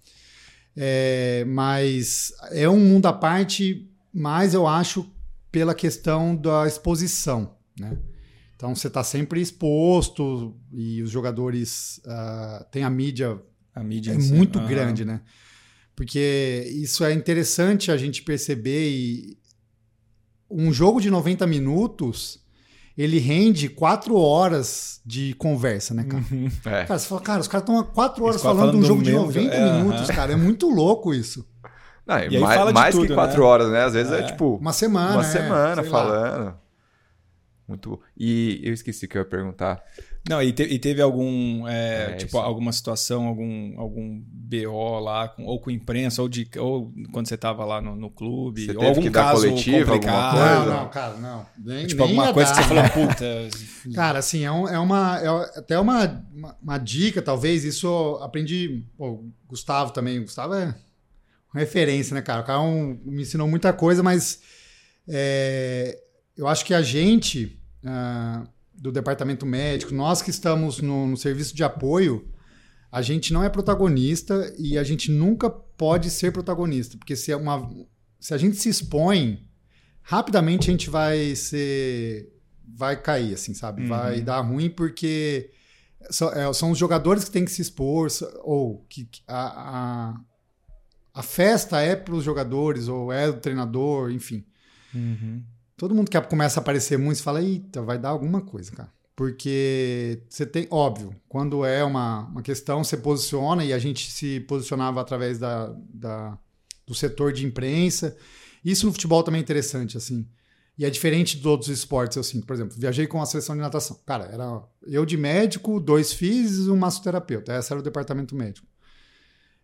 É, mas é um mundo à parte, mas eu acho pela questão da exposição, né? Então você está sempre exposto e os jogadores ah, têm a mídia A mídia é muito Aham. grande, né? Porque isso é interessante a gente perceber e um jogo de 90 minutos ele rende quatro horas de conversa, né, cara? Uhum. É. Cara, você fala, cara, os caras estão há quatro horas ficam falando de um falando jogo de mesmo 90 jogo. É, minutos, aham. cara. É muito louco isso. Não, E aí mais, fala de mais tudo, que quatro né? horas, né? Às vezes é, É. tipo Uma semana. uma é, semana sei lá. Muito bom. E eu esqueci o que eu ia perguntar. Não, e, te- e teve algum, é, É, tipo, isso. alguma situação, algum, algum BO lá, com- ou com imprensa, ou, de, ou quando você tava lá no, no clube, Você ou teve algum que dar caso coletiva, alguma complicado. coisa? Não, não, cara, não. Nem, Tipo, nem alguma ia coisa que dar. você falou, puta. Cara, assim, é, um- é uma. É até uma, uma, uma dica, talvez. Isso eu aprendi. Pô, Gustavo também. Gustavo é uma referência, né, cara? O cara é um- me ensinou muita coisa, mas é, eu acho que a gente, ah, do departamento médico, nós que estamos no, no serviço de apoio, a gente não é protagonista e a gente nunca pode ser protagonista, porque se, é uma, se a gente se expõe, rapidamente a gente vai ser. vai cair, assim, sabe? Uhum. Vai dar ruim porque são, é, são os jogadores que têm que se expor, ou que que a, a, a festa é para os jogadores, ou é do treinador, enfim. Uhum. Todo mundo que começa a aparecer muito, você fala, eita, vai dar alguma coisa, cara. Porque você tem, óbvio, quando é uma, uma questão, você posiciona, e a gente se posicionava através da, da, do setor de imprensa. Isso no futebol também é interessante, assim. E é diferente de outros esportes, eu sinto. Por exemplo, viajei com a seleção de natação. Cara, era eu de médico, dois físicos e um massoterapeuta. Esse era o departamento médico.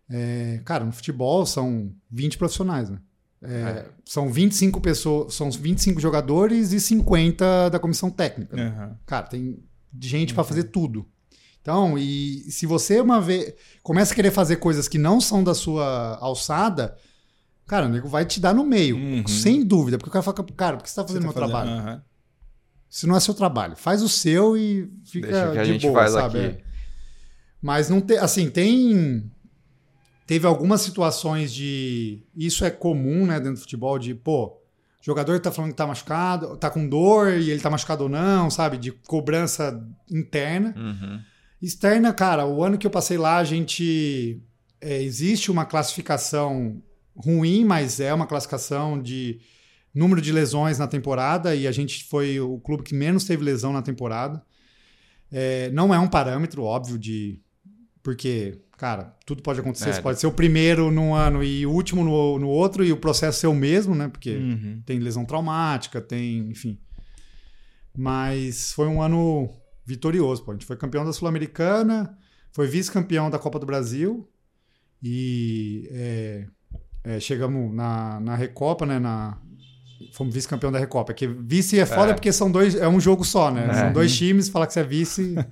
É, cara, no futebol são 20 profissionais, né? É, São 25 pessoas, são 25 jogadores e 50 da comissão técnica. Aham. Cara, tem gente para fazer tudo. Então, e se você uma vez começa a querer fazer coisas que não são da sua alçada, cara, o nego vai te dar no meio, Uhum. sem dúvida. Porque o cara fala, cara, por que você tá fazendo Você meu tá fazendo- trabalho? Aham. Se não é seu trabalho, faz o seu e fica Deixa que a de gente boa, faz sabe? aqui. É. Mas não tem, assim, tem teve algumas situações de isso é comum, né, dentro do futebol de, pô, jogador tá falando que tá machucado, tá com dor e ele tá machucado ou não, sabe, de cobrança interna. Uhum. Externa, cara, o ano que eu passei lá, a gente. é, existe uma classificação ruim, mas é uma classificação de número de lesões na temporada e a gente foi o clube que menos teve lesão na temporada. É, não é um parâmetro, óbvio, de. Porque, cara, tudo pode acontecer. É. Você pode ser o primeiro num ano e o último no, no outro e o processo ser o mesmo, né? Porque Uhum. tem lesão traumática, tem, enfim. Mas foi um ano vitorioso, pô. A gente foi campeão da Sul-Americana, foi vice-campeão da Copa do Brasil e é, é, chegamos na, na Recopa, né? Na, fomos vice-campeão da Recopa. Que vice é foda É. porque são dois, é um jogo só, né? É. São dois times, falar que você é vice.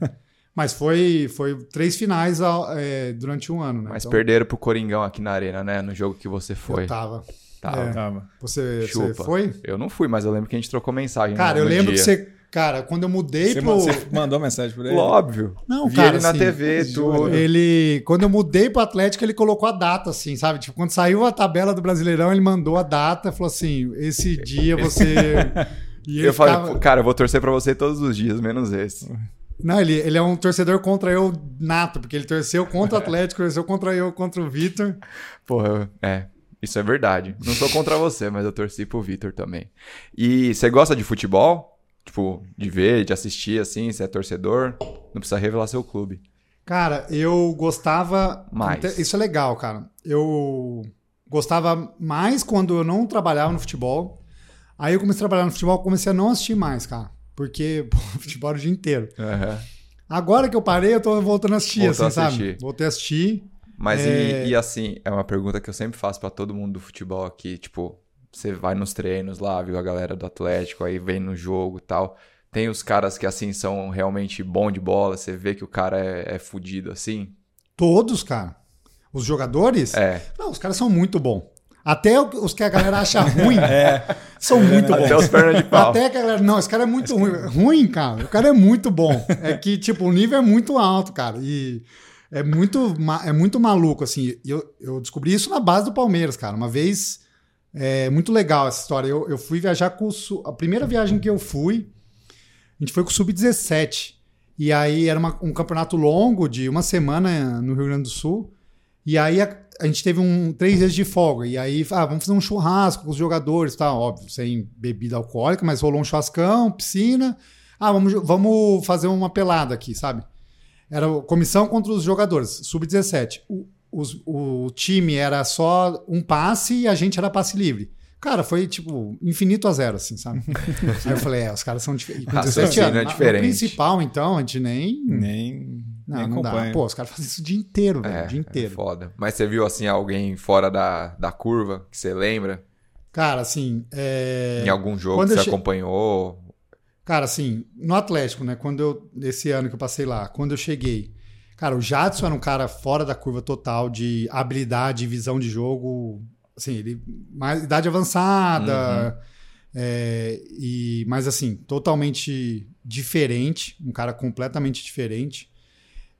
Mas foi, foi três finais é, durante um ano, né? Mas Então, perderam pro Coringão aqui na arena, né? No jogo que você foi. Eu tava. Tava. É. Tava. Você, você foi? Eu não fui, mas eu lembro que a gente trocou mensagem. Cara, no eu lembro dia. que você. Cara, quando eu mudei Você, pro. você mandou mensagem pra ele? Óbvio. Não, Vi cara, ele na assim, TV, tudo. Ele, quando eu mudei pro Atlético, ele colocou a data, assim, sabe? Tipo, quando saiu a tabela do Brasileirão, ele mandou a data, falou assim: esse dia você. E Eu falei, ficava- "Pô, cara, eu vou torcer pra você todos os dias, menos esse. Não, ele, ele é um torcedor contra eu nato, porque ele torceu contra o Atlético, torceu contra eu, contra o Vitor. Porra, é. Isso é verdade. Não sou contra você, mas eu torci pro Vitor também. E você gosta de futebol? Tipo, de ver, de assistir, assim, você é torcedor? Não precisa revelar seu clube. Cara, eu gostava. Mais. Isso é legal, cara. Eu gostava mais quando eu não trabalhava no futebol. Aí eu comecei a trabalhar no futebol, comecei a não assistir mais, cara. Porque, pô, futebol o dia inteiro. Aham. Agora que eu parei, eu tô voltando a assistir, Voltou assim, a sabe? assistir. Voltei a assistir. Mas É. e, e assim, é uma pergunta que eu sempre faço pra todo mundo do futebol aqui, tipo, você vai nos treinos lá, viu a galera do Atlético, aí vem no jogo e tal. Tem os caras que assim são realmente bom de bola, você vê que o cara é, é fudido assim. Todos, cara. Os jogadores? É. Não, os caras são muito bons. Até o- os que a galera acha ruim são muito bons. Até os pernas de pau. Até que a galera, não, esse cara é muito ruim. Ruim, cara. O cara é muito bom. É que, tipo, o nível é muito alto, cara. E é muito, é muito maluco, assim. E Eu, eu descobri isso na base do Palmeiras, cara. Uma vez, é muito legal essa história. Eu, eu fui viajar com o... A primeira viagem que eu fui, a gente foi com o Sub-17. E aí era uma- um campeonato longo, de uma semana no Rio Grande do Sul. E aí a, a gente teve um três dias de folga. E aí, ah, vamos fazer um churrasco com os jogadores, tá? Óbvio, sem bebida alcoólica, mas rolou um churrascão, piscina. Ah, vamos, vamos fazer uma pelada aqui, sabe? Era comissão contra os jogadores, sub-17. O, os- o time era só um passe e a gente era passe livre. Cara, foi tipo infinito a zero, assim, sabe? Aí eu falei, é, os caras são diferentes. Com 17 Raciocínio anos, é diferente. no principal, então, a gente nem. Nem, Não, nem não dá. Pô, os caras fazem isso o dia inteiro, velho. É, o dia é inteiro. foda. Mas você viu assim alguém fora da, da curva que você lembra? Cara, assim. é, Em algum jogo que você che- acompanhou? Cara, assim, no Atlético, né? Quando eu. Esse ano que eu passei lá, quando eu cheguei. Cara, o Jadson era um cara fora da curva total de habilidade e visão de jogo. Assim, ele. Mais, idade avançada. é, e, mas, assim, totalmente diferente. Um cara completamente diferente.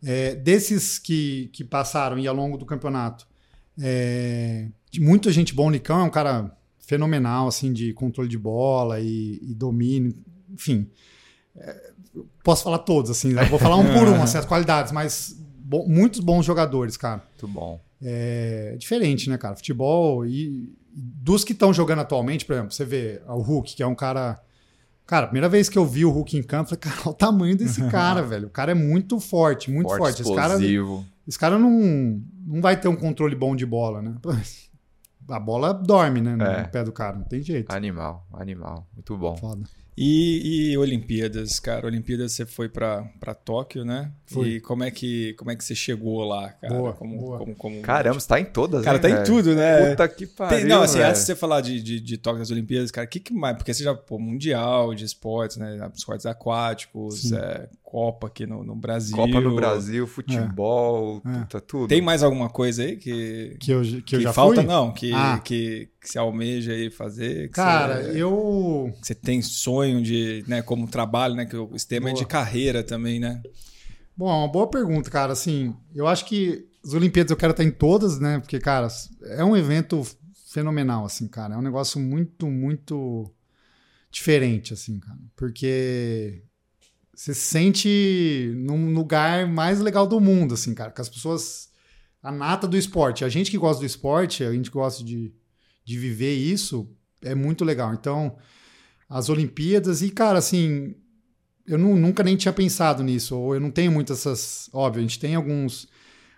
É, desses que, que passaram e ao longo do campeonato, é, muita gente bom. O Nicão é um cara fenomenal, assim, de controle de bola e, e domínio, enfim. É, posso falar todos, assim, né? vou falar um por um, assim, as qualidades, mas bo- muitos bons jogadores, cara. Muito bom. É diferente, né, cara? Futebol e dos que estão jogando atualmente, por exemplo, você vê o Hulk, que é um cara. Cara, a primeira vez que eu vi o Hulk em campo, eu falei, cara, olha o tamanho desse cara, velho. O cara é muito forte, muito forte. Forte, Esse cara, explosivo. esse cara não, não vai ter um controle bom de bola, né? A bola dorme, né? No É. pé do cara, não tem jeito. Animal, animal. Muito bom. Foda. E, e Olimpíadas, cara? Olimpíadas você foi pra, pra Tóquio, né? Fui. E como é, que, como é que você chegou lá, cara? Boa, como, boa. Como, como- Caramba, você tá em todas, Cara, hein, tá em velho? tudo, né? Puta que pariu, Tem- não, assim, velho. antes de você falar de, de, de Tóquio das Olimpíadas, cara, o que, que mais? Porque você já, pô, mundial de esportes, né? Esportes aquáticos, é, Copa aqui no, no Brasil. Copa no Brasil, futebol, é. Puta, tudo. Tem mais alguma coisa aí que. Que eu, que, que eu já falta? Fui? Não, que, ah. que, que se almeja aí fazer. Cara, você, eu. Você tem sonho de, né, como trabalho, né? Que o sistema boa. é de carreira também, né? Bom, é uma boa pergunta, cara. Assim, eu acho que as Olimpíadas eu quero estar em todas, né? Porque, cara, é um evento fenomenal, assim, cara. É um negócio muito, muito diferente, assim, cara. Porque você se sente num lugar mais legal do mundo, assim, cara. Com as pessoas. A nata do esporte. A gente que gosta do esporte, a gente que gosta de, de viver isso, é muito legal. Então, as Olimpíadas, e, cara, assim. Eu não, nunca nem tinha pensado nisso, ou eu não tenho muitas essas. Óbvio, a gente tem alguns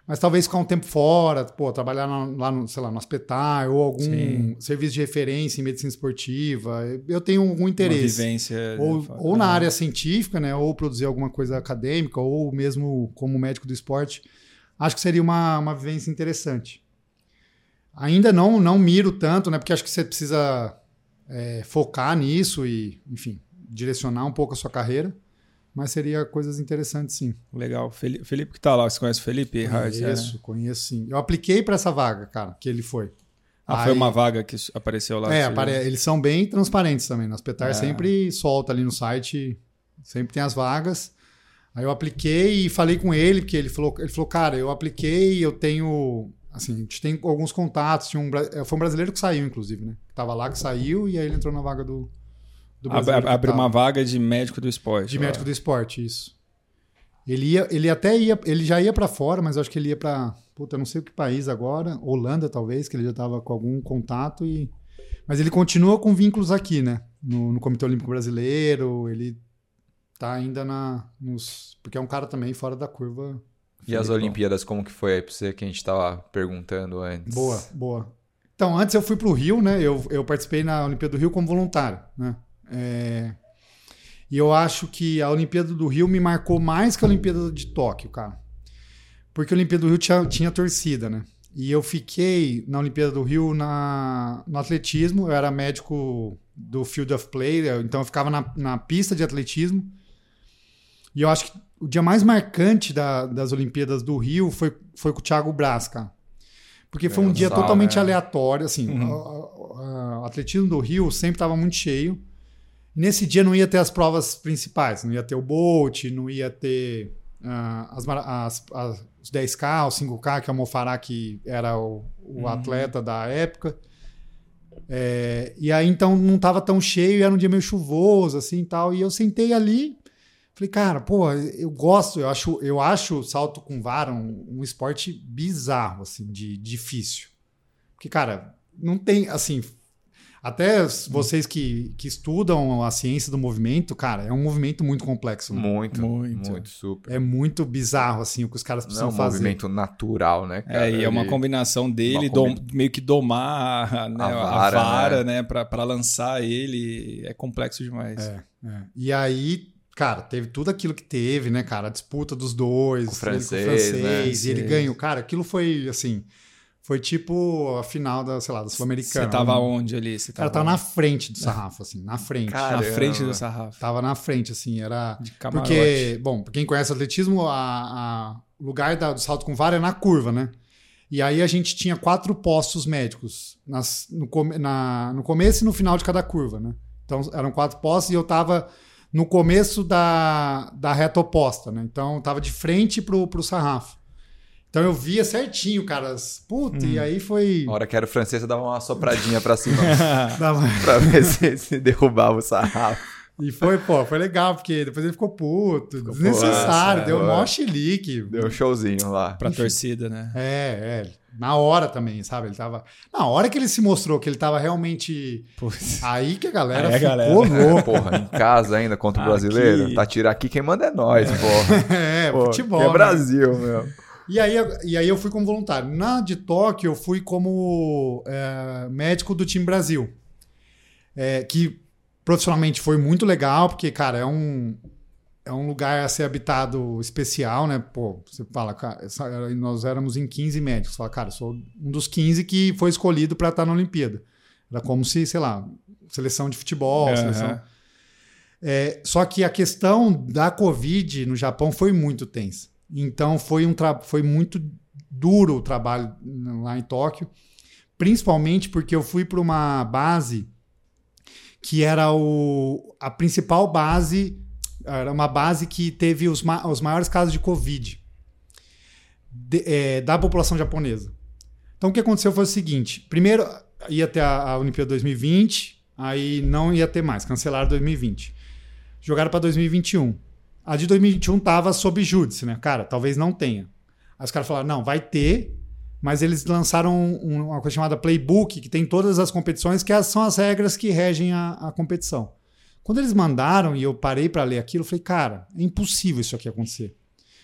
mas talvez ficar um tempo fora, pô, trabalhar lá no, sei lá, no hospital ou algum Sim. serviço de referência em medicina esportiva. Eu tenho algum interesse. Uma vivência. Ou, ou na área científica, né? Ou produzir alguma coisa acadêmica, ou mesmo como médico do esporte. Acho que seria uma, uma vivência interessante. Ainda não, não miro tanto, né? Porque acho que você precisa é, focar nisso e, enfim, direcionar um pouco a sua carreira. Mas seria coisas interessantes, sim. Legal. Felipe que tá lá, você conhece o Felipe? Conheço, é. conheço sim. Eu apliquei para essa vaga, cara, que ele foi. Ah, Aí... foi uma vaga que apareceu lá? É, apare... eles são bem transparentes também. Nas Petar é. sempre solta ali no site, sempre tem as vagas. Aí eu apliquei e falei com ele, porque ele falou, ele falou, cara, eu apliquei, eu tenho. Assim, a gente tem alguns contatos. Tinha um, foi um brasileiro que saiu, inclusive, né? Que tava lá, que saiu, e aí ele entrou na vaga do, do Brasil. Abre uma vaga de médico do esporte. De médico do esporte, isso. Ele ia, ele até ia, ele já ia para fora, mas acho que ele ia para, puta, não sei o que país agora, Holanda talvez, que ele já estava com algum contato e mas ele continua com vínculos aqui, né? No, no Comitê Olímpico Brasileiro, ele tá ainda na nos, porque é um cara também fora da curva. E as Olimpíadas como que foi aí para você que a gente estava perguntando antes? Boa, boa. Então, antes eu fui para o Rio, né? Eu, eu participei na Olimpíada do Rio como voluntário, né? É... E eu acho que a Olimpíada do Rio me marcou mais que a Olimpíada de Tóquio, cara. Porque a Olimpíada do Rio tinha, tinha torcida, né? E eu fiquei na Olimpíada do Rio na, no atletismo, eu era médico do Field of Play, então eu ficava na, na pista de atletismo. E eu acho que o dia mais marcante da, das Olimpíadas do Rio foi, foi com o Thiago Braz, cara. Porque foi um dia totalmente né? aleatório, assim. Uhum. O atletismo do Rio sempre estava muito cheio. Nesse dia não ia ter as provas principais, não ia ter o Bolt, não ia ter uh, as, as, as, os 10K, os 5K, que é o Mofará, que era o, o uhum. atleta da época. É, e aí então não estava tão cheio, era um dia meio chuvoso, assim e tal. E eu sentei ali, falei, cara, pô, eu gosto, eu acho, eu acho salto com vara um, um esporte bizarro, assim, de difícil. Porque, cara, não tem, assim, até vocês que, que estudam a ciência do movimento, cara, é um movimento muito complexo. Né? Muito, muito, muito, super. É muito bizarro, assim, o que os caras precisam fazer. É um fazer. movimento natural, né, cara? É, e é uma combinação dele, combi... dom, meio que domar né, a vara, a vara né, né para lançar ele. É complexo demais. É, é. E aí, cara, teve tudo aquilo que teve, né, cara? A disputa dos dois, com o francês, com o francês né? e ele ganhou. Cara, aquilo foi, assim foi tipo a final da, sei lá, da Sul-Americana. Você tava onde ali? Você tava... Cara, tava na frente do sarrafo, assim, na frente. Caramba. Na frente do sarrafo. Tava na frente, assim, era... De camarote. Porque, bom, pra quem conhece atletismo, a, o lugar da, do salto com vara é na curva, né? E aí a gente tinha quatro postos médicos nas, no, na, no começo e no final de cada curva, né? Então eram quatro postos e eu tava no começo da, da reta oposta, né? Então eu tava de frente pro, pro sarrafo. Então eu via certinho, cara. Puta, hum. e aí foi. A hora que era o francês, eu dava uma sopradinha pra cima. pra ver se, se derrubava o sarrafo. E foi, pô, foi legal, porque depois ele ficou puto, ficou desnecessário, nossa, deu um maior chilique. Deu um showzinho lá. Pra Enfim. torcida, né? É, é. Na hora também, sabe? Ele tava. Na hora que ele se mostrou que ele tava realmente. Aí que a galera Aí ficou a galera... louca. É, porra, em casa ainda contra o brasileiro. Aqui... Tá tirar aqui, quem manda é nós, é. porra. É, Pô, futebol. é Brasil, né? meu. E aí, e aí eu fui como voluntário. Na de Tóquio, eu fui como é, médico do time Brasil. É, que profissionalmente foi muito legal, porque, cara, é um, é um lugar a ser habitado especial, né? Pô, você fala, cara, nós éramos em 15 médicos. Você fala, cara, sou um dos 15 que foi escolhido para estar na Olimpíada. Era como se, sei lá, seleção de futebol, uhum. seleção. É, só que a questão da Covid no Japão foi muito tensa. Então foi, um foi muito duro o trabalho lá em Tóquio, principalmente porque eu fui para uma base que era o, a principal base, era uma base que teve os, ma os maiores casos de Covid de, é, da população japonesa. Então o que aconteceu foi o seguinte: primeiro ia ter a, a Olimpíada 2020, aí não ia ter mais, cancelaram 2020. Jogaram para 2021. A de 2021 tava sob júdice, né? Cara, talvez não tenha. Aí os caras falaram: não, vai ter, mas eles lançaram uma coisa chamada Playbook, que tem todas as competições, que são as regras que regem a, a competição. Quando eles mandaram e eu parei para ler aquilo, eu falei: cara, é impossível isso aqui acontecer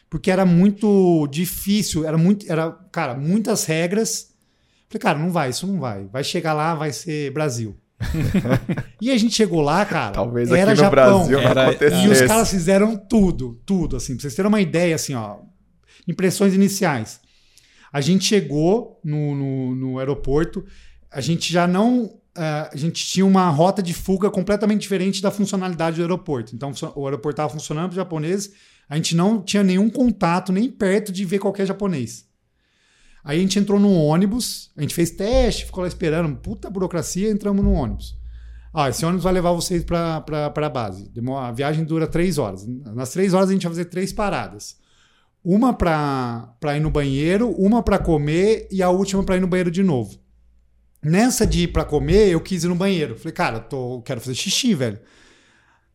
porque era muito difícil, era muito, era, cara, muitas regras. Falei, cara, não vai, isso não vai. Vai chegar lá, vai ser Brasil. E a gente chegou lá, cara. Talvez era aqui no Japão, Brasil era, acontecesse. E os caras fizeram tudo, tudo, assim. Pra vocês terem uma ideia, assim, ó. Impressões iniciais. A gente chegou no, no, no aeroporto, a gente já não. Uh, a gente tinha uma rota de fuga completamente diferente da funcionalidade do aeroporto. Então, o aeroporto estava funcionando para os japoneses a gente não tinha nenhum contato, nem perto de ver qualquer japonês. Aí a gente entrou no ônibus, a gente fez teste, ficou lá esperando, puta burocracia, entramos no ônibus. Ah, esse ônibus vai levar vocês para a base. A viagem dura três horas. Nas três horas a gente vai fazer três paradas. Uma para ir no banheiro, uma para comer e a última para ir no banheiro de novo. Nessa de ir para comer, eu quis ir no banheiro. Falei, cara, tô, quero fazer xixi, velho.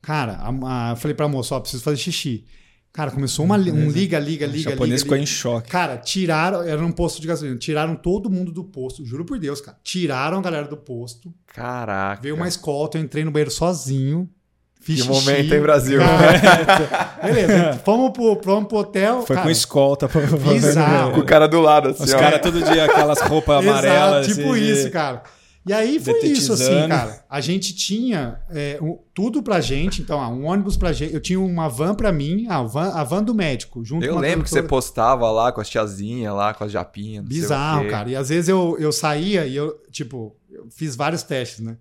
Cara, a, a, falei pra moça, ó, preciso fazer xixi. Cara, começou uma, um liga, liga, liga. O japonês ficou em choque. Cara, tiraram, era um posto de gasolina, tiraram todo mundo do posto, juro por Deus, cara. Tiraram a galera do posto. Caraca. Veio uma escolta, eu entrei no banheiro sozinho. Fiz que xixi, momento, hein, Brasil? Cara, beleza, fomos pro, fomos pro hotel. Foi cara, com escolta. Bizarro. Com o cara do lado, assim, Os caras todo dia aquelas roupas amarelas. Exato, tipo assim, isso, cara. E aí foi isso, assim, cara. A gente tinha é, um, tudo pra gente, então, ah, um ônibus pra gente. Eu tinha uma van pra mim, ah, van, a van do médico. Junto eu lembro que você postava lá com as tiazinhas, lá com as japinhas. Bizarro, cara. E às vezes eu, eu saía e eu, tipo, eu fiz vários testes, né?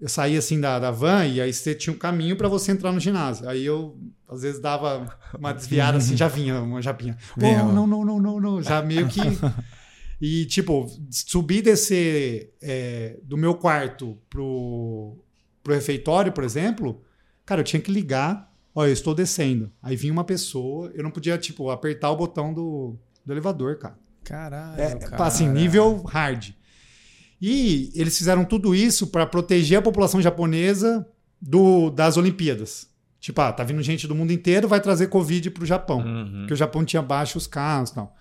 Eu saía assim da, da van e aí você tinha um caminho para você entrar no ginásio. Aí eu, às vezes, dava uma desviada assim, já vinha uma japinha. Oh, não, não, não, não, não. Já meio que. E, tipo, subir e descer é, do meu quarto pro, pro refeitório, por exemplo, cara, eu tinha que ligar. Olha, eu estou descendo. Aí vinha uma pessoa, eu não podia, tipo, apertar o botão do, do elevador, cara. Caralho. É, cara. Assim, nível hard. E eles fizeram tudo isso para proteger a população japonesa do, das Olimpíadas. Tipo, ah, tá vindo gente do mundo inteiro, vai trazer Covid pro Japão. Uhum. Porque o Japão tinha baixos casos e tal.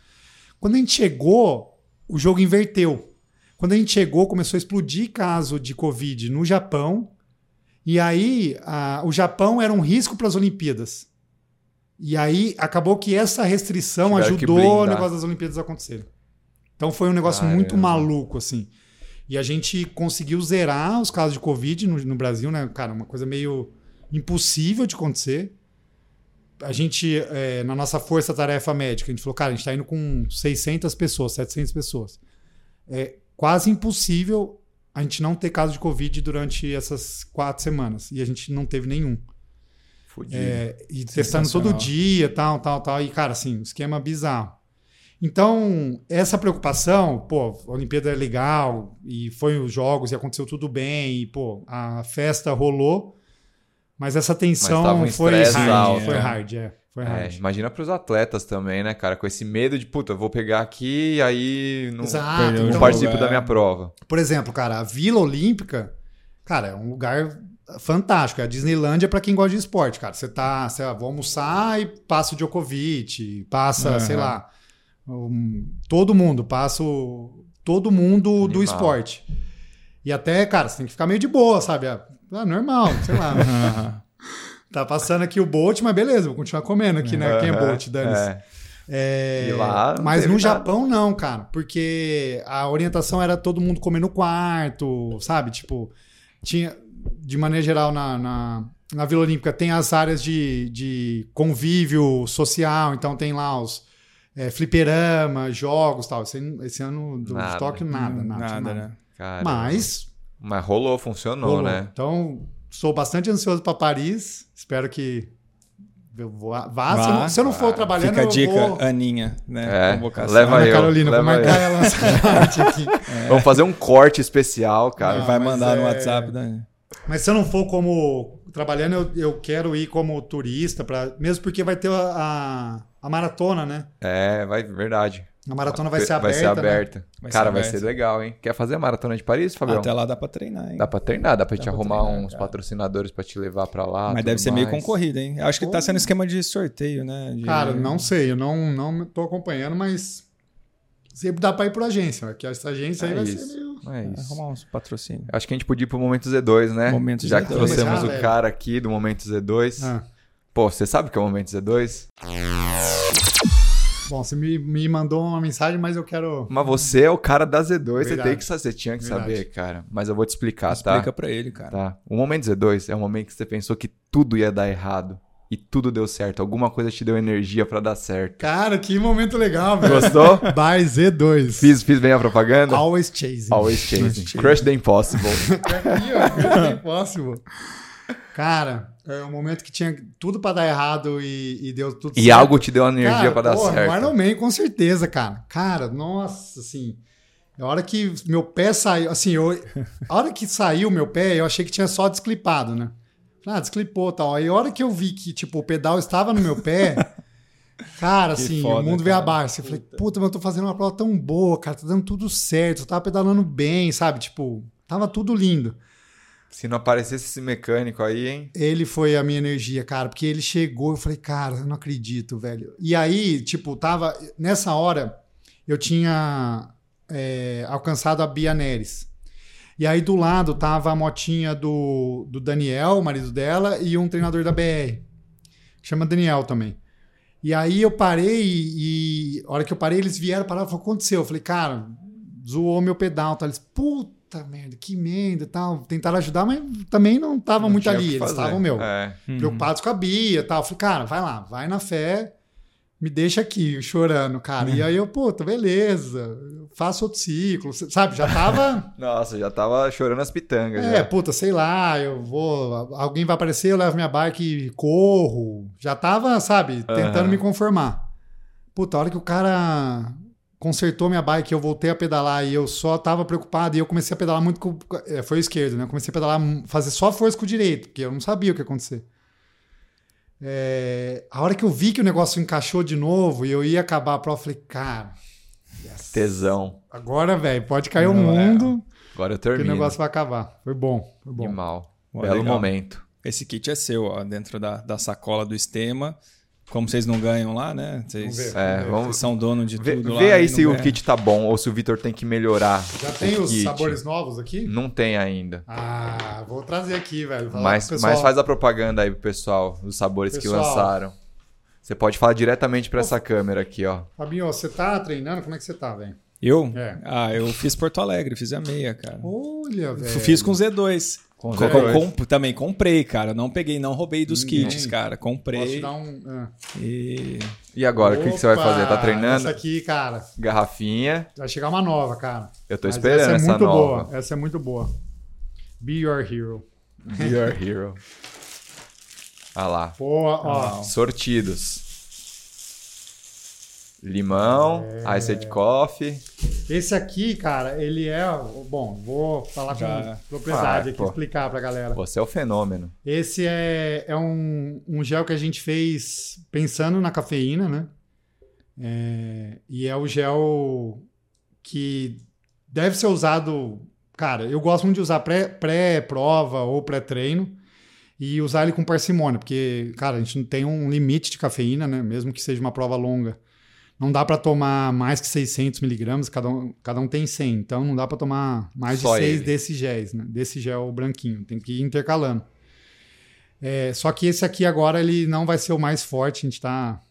Quando a gente chegou, o jogo inverteu. Quando a gente chegou, começou a explodir caso de Covid no Japão. E aí, a, o Japão era um risco para as Olimpíadas. E aí, acabou que essa restrição Tiveram ajudou o negócio das Olimpíadas a acontecer. Então, foi um negócio Caramba. muito maluco, assim. E a gente conseguiu zerar os casos de Covid no, no Brasil, né? Cara, uma coisa meio impossível de acontecer a gente, é, na nossa força-tarefa médica, a gente falou, cara, a gente está indo com 600 pessoas, 700 pessoas. É quase impossível a gente não ter caso de Covid durante essas quatro semanas. E a gente não teve nenhum. É, e testando todo dia, tal, tal, tal. E, cara, assim, esquema bizarro. Então, essa preocupação, pô, a Olimpíada é legal, e foi os jogos, e aconteceu tudo bem, e, pô, a festa rolou. Mas essa tensão Mas um foi, hard, alto, foi hard, é. Foi é, hard. imagina para os atletas também, né, cara? Com esse medo de, puta, vou pegar aqui e aí não, Exato, não então, participo é. da minha prova. Por exemplo, cara, a Vila Olímpica, cara, é um lugar fantástico. É a Disneylândia para quem gosta de esporte, cara. Você tá, sei lá, vou almoçar e passa o Djokovic, passa, uhum. sei lá, um, todo mundo, passa o, todo mundo Animal. do esporte. E até, cara, você tem que ficar meio de boa, sabe? Ah, normal, sei lá. tá passando aqui o Bolt, mas beleza, vou continuar comendo aqui, né? Quem é Bolt, dane é. É, lá, mas no nada. Japão não, cara, porque a orientação era todo mundo comer no quarto, sabe? Tipo, tinha, de maneira geral, na, na, na Vila Olímpica tem as áreas de, de convívio social, então tem lá os é, fliperama, jogos tal. Esse, esse ano do nada. Tóquio, nada, nada. nada, nada. né? Mas mas rolou, funcionou, rolou. né? Então, sou bastante ansioso para Paris. Espero que eu vou, vá. Vá. se, eu não, se eu não for trabalhando, Fica a eu dica, vou... Aninha, né? É, Convocação. leva Ana eu, Carolina, vou leva marcar eu. ela aqui. Vamos fazer um corte especial, cara. Não, Vai mandar no é- WhatsApp. Né? Mas se eu não for como trabalhando, eu, eu quero ir como turista, pra, mesmo porque vai ter a, a, a maratona, né? É, vai, verdade. A maratona vai ser aberta. Vai ser né? aberta. Vai cara, ser vai aberta. ser legal, hein? Quer fazer a maratona de Paris, Fabião? Até lá dá pra treinar, hein? Dá pra treinar, dá pra Dá te pra arrumar treinar, uns cara. patrocinadores pra te levar pra lá. Mas deve ser meio mais. concorrido, hein? Eu acho que tá sendo esquema de sorteio, né? De- Cara, não sei, eu não, não tô acompanhando, mas sempre dá pra ir por agência, né? que essa agência aí É vai isso. ser meio. É Vai isso. Arrumar uns patrocínios. Acho que a gente podia ir pro Momento Z2, né? Momento Já Z2. que trouxemos Ah, o cara aqui do Momento Z2. Ah. Pô, você sabe o que é o Momento Z2? Bom, você me, me mandou uma mensagem, mas eu quero. Mas você é o cara da Z2, você Verdade. tem que saber, você tinha que Verdade. saber, cara. Mas eu vou te explicar, Explica tá? pra ele, cara. Tá. O Momento Z2 é o momento que você pensou que tudo ia dar errado. E tudo deu certo. Alguma coisa te deu energia pra dar certo. Cara, que momento legal, velho. Gostou? By Z2. fiz, fiz bem a propaganda? Always chasing. Always chasing. Chasing. Crush the Impossible. Aqui, ó, Mission Impossible. Cara, é um momento que tinha tudo pra dar errado e, e deu tudo e algo te deu energia Cara, pra dar porra, certo. Iron Man, com certeza, cara. Cara, nossa, assim. A hora que meu pé saiu, assim, eu, a hora que saiu meu pé, eu achei que tinha só desclipado, né? Falei, Ah, desclipou e tal. Aí a hora que eu vi que, tipo, o pedal estava no meu pé, cara, Que assim, foda, o mundo veio cara. abaixo. Eu falei, puta, mas eu tô fazendo uma prova tão boa, cara, tá dando tudo certo, eu tava pedalando bem, sabe? Tipo, tava tudo lindo. Se não aparecesse esse mecânico aí, hein? Ele foi a minha energia, cara, porque ele chegou, eu falei, cara, eu não acredito, velho. E aí, tipo, tava. Nessa hora, eu tinha é, alcançado a Bia Neres. E aí do lado tava a motinha do, do Daniel, marido dela, e um treinador da BR, chama Daniel também. E aí eu parei e, e a hora que eu parei, eles vieram parar e falaram, o que aconteceu? Eu falei, cara, zoou meu pedal. Tá? Eles, puta merda, que merda e tal. Tentaram ajudar, mas também não tava Não muito ali. Eles estavam, meu, É. Uhum. preocupados com a Bia e tal. Eu falei, cara, vai lá, vai na fé, me deixa aqui, chorando, cara. E aí eu, puta, beleza, faço outro ciclo, sabe? Já tava. Nossa, já tava chorando as pitangas. É, já. puta, sei lá, eu vou. Alguém vai aparecer, eu levo minha bike e corro. Já tava, sabe, tentando Aham. me conformar. Puta, a hora que o cara consertou minha bike, eu voltei a pedalar e eu só tava preocupado e eu comecei a pedalar muito com. é, foi o esquerdo, né? Eu comecei a pedalar, fazer só força com o direito, porque eu não sabia o que ia acontecer. É, a hora que eu vi que o negócio encaixou de novo e eu ia acabar a prova, eu falei, cara, yes. Tesão. agora, velho, pode cair o Não, é. mundo Agora eu que o termino. negócio vai acabar. Foi bom, foi bom. Animal. Pô, Belo legal. momento. Esse kit é seu, ó, dentro da, da sacola do Estema. Como vocês não ganham lá, né? Vocês. É, vamos vocês são dono de Vê, tudo lá. vê aí se o kit tá bom ou se o Vitor tem que melhorar. Já tem o os kit. sabores novos aqui? Não tem ainda. Ah, vou trazer aqui, velho. Falar Mas, mas faz a propaganda aí pro pessoal, dos sabores que Pessoal. lançaram. Você pode falar diretamente pra essa câmera aqui, ó. Fabinho, você tá treinando? Como é que você tá, velho? Eu? É. Ah, eu fiz Porto Alegre, fiz a meia, cara. Olha, velho. Fiz com Z2. Com Co- Z2. com- também comprei, cara. Não peguei, não roubei dos Ninguém. kits, cara. Posso te Comprei. dar um. ah. E E agora, o que, que você vai Opa, fazer? Tá treinando? Essa aqui, cara. Garrafinha. Vai chegar uma nova, cara. Eu tô Mas esperando essa é essa, muito nova. boa. Essa é muito boa. Be your hero. Be your hero. Ah lá. Pô, ó. Ah. Sortidos. Limão, É. iced coffee. Esse aqui, cara, ele é. Bom, vou falar Já. com propriedade Vai, aqui, pô. explicar pra galera. Você é o fenômeno. Esse é, é um, um gel que a gente fez pensando na cafeína, né? É, e é o gel que deve ser usado. Cara, eu gosto muito de usar pré- pré-prova ou pré-treino e usar ele com parcimônia, porque, cara, a gente não tem um limite de cafeína, né? Mesmo que seja uma prova longa. Não dá para tomar mais que 600 miligramas, cada um, cada um tem 100, então não dá para tomar mais Só de 6 ele. desses géis, né? Desse gel branquinho, tem que ir intercalando. É, só que esse aqui agora ele não vai ser o mais forte, a gente tá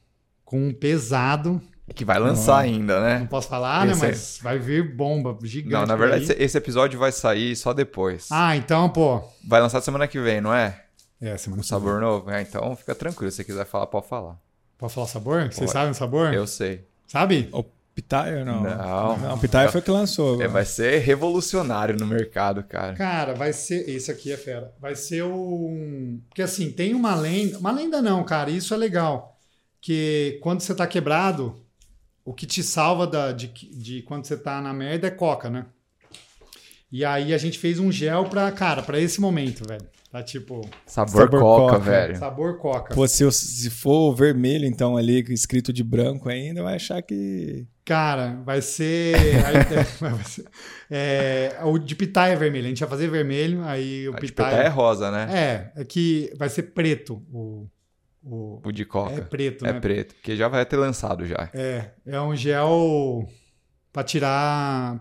com um pesado, Que vai lançar Ah. ainda, não né? posso falar, né? Esse é- Mas vai vir bomba gigante. Não, na verdade, aí. esse- episódio vai sair só depois. Ah, então, pô. Vai lançar semana que vem, não é? É, semana Um sabor novo? É, então fica tranquilo. Se você quiser falar, pode falar. Pode falar o sabor? Vocês Pode. sabem o sabor? Eu sei. Sabe? o Pitaya não? Não. Não, Pitaya foi o que lançou. É, vai ser revolucionário no mercado, cara. Cara, vai ser. Esse aqui é fera. Vai ser um. Porque assim, tem uma lenda. Uma lenda não, cara. Isso é legal. Que quando você tá quebrado, o que te salva da, de, de quando você tá na merda é coca, né? E aí a gente fez um gel pra, cara, pra esse momento, velho. Tá tipo. Sabor, Sabor coca, coca, velho. Sabor coca. Pô, se, eu- se for vermelho, então, ali, escrito de branco ainda, vai achar que. Cara, vai ser. aí, é, é, o de pitaia é vermelho. A gente vai fazer vermelho, aí o A de pitaia. pitaia é rosa, né? É, é que vai ser preto. O, o, O de é coca. preto, É, né? preto, porque já vai ter lançado já. É, é um gel pra tirar.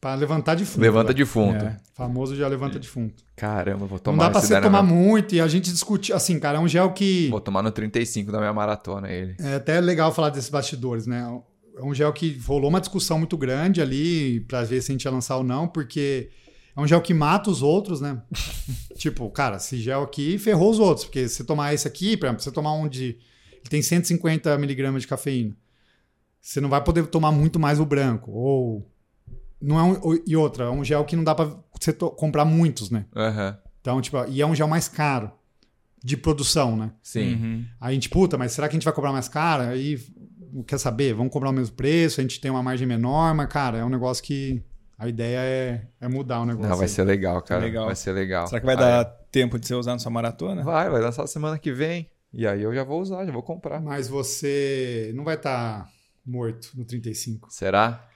Pra levantar defunto. Levanta velho. defunto. É. Famoso gel levanta defunto. Caramba, vou Não tomar dá pra você tomar minha- muito e a gente discutir. Assim, cara, é um gel que. Vou tomar no 35 da minha maratona ele. É até legal falar desses bastidores, né? É um gel que rolou uma discussão muito grande ali pra ver se a gente ia lançar ou não, porque é um gel que mata os outros, né? tipo, cara, esse gel aqui ferrou os outros, porque se você tomar esse aqui, por exemplo, você tomar um de. Ele tem 150 miligramas de cafeína. Você não vai poder tomar muito mais o branco. Ou. Não é um, e outra, é um gel que não dá pra você comprar muitos, né? Aham. Então, tipo, e é um gel mais caro de produção, né? Sim. Uhum. Aí a gente, puta, mas será que a gente vai cobrar mais caro? Aí, quer saber? Vamos cobrar o mesmo preço, a gente tem uma margem menor, mas, cara, é um negócio que a ideia é, é mudar o negócio. Não, vai aí. ser legal, cara. legal. Vai ser legal. Será que vai Ah, dar tempo de você usar na sua maratona? Vai, vai lançar semana que vem. E aí eu já vou usar, já vou comprar. Mas você não vai estar morto no 35. Será?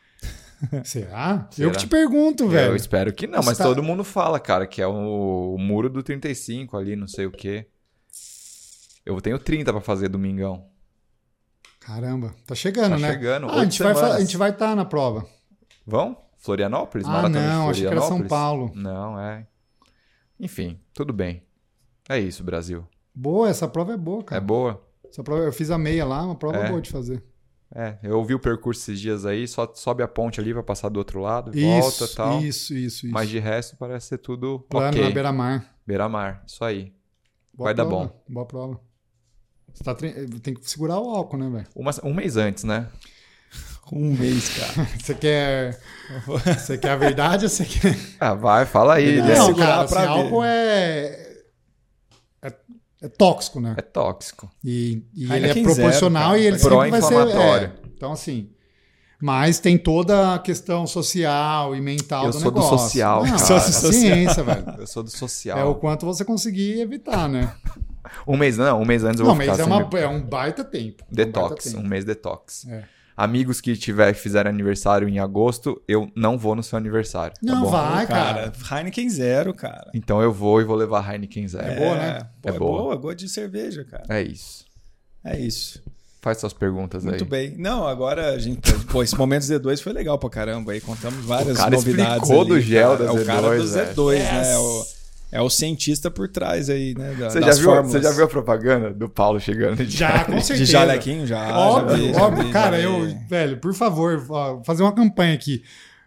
Será? Será? Eu que te pergunto, velho. Eu espero que não, mas tá- todo mundo fala, cara, que é o, o muro do 35 ali, não sei o quê. Eu tenho 30 pra fazer domingão. Caramba, tá chegando, Tá né? chegando, Ah, a gente, vai, a gente vai estar na prova. Vão? Florianópolis? Ah, Maratona de não, achei que era São Florianópolis? Paulo. Não, é. Enfim, tudo bem. É isso, Brasil. Boa, essa prova é boa, É cara. boa? Essa prova, eu fiz a meia lá, uma prova É. boa de fazer. É, eu ouvi o percurso esses dias aí, só sobe a ponte ali pra passar do outro lado, volta e Isso, tal. isso, isso, isso. Mas de resto parece ser tudo Plano ok. na beira-mar. Beira-mar, isso aí. Boa Vai dar prova, bom. Boa prova. Você tá tre- Tem que segurar o álcool, né, velho? Uma- um mês antes, né? Um mês, cara. Você quer. Você quer a verdade ou você quer. Ah, vai, fala aí. Não, né? Cara, assim, álcool. É, é tóxico, né? É tóxico. E, e ele é proporcional zero, e ele sempre vai ser. É. Então, assim. Mas tem toda a questão social e mental Eu do sou do negócio. social, Não, cara. Sou ciência, velho. Eu sou do social. É o quanto você conseguir evitar, né? Um mês, não, um mês antes eu Não, vou ficar mas é, uma, é um baita tempo. É um detox, baita tempo. um mês detox. É. Amigos que tiver, fizerem aniversário em agosto, eu não vou no seu aniversário. tá Não, bom? vai, cara. cara, Heineken zero, cara. Então eu vou e vou levar Heineken Zero. É boa, né? Pô, É é, boa. boa. gosto de cerveja, cara. É isso. É isso. Faz suas perguntas Muito aí. bem. Não, agora a gente. Pô, esse momento Z2 foi legal pra caramba. Aí contamos várias O cara novidades. explicou ali, do gel cara. da É o cara Z2, do velho. Z2, né? É o, é o cientista por trás aí, né? da- Você já, das viu, fórmulas. você já viu a propaganda do Paulo chegando de Já, com certeza. De jalequinho já. Óbvio, já vi, já óbvio. vi, cara, já eu, velho, por favor, ó, fazer uma campanha aqui.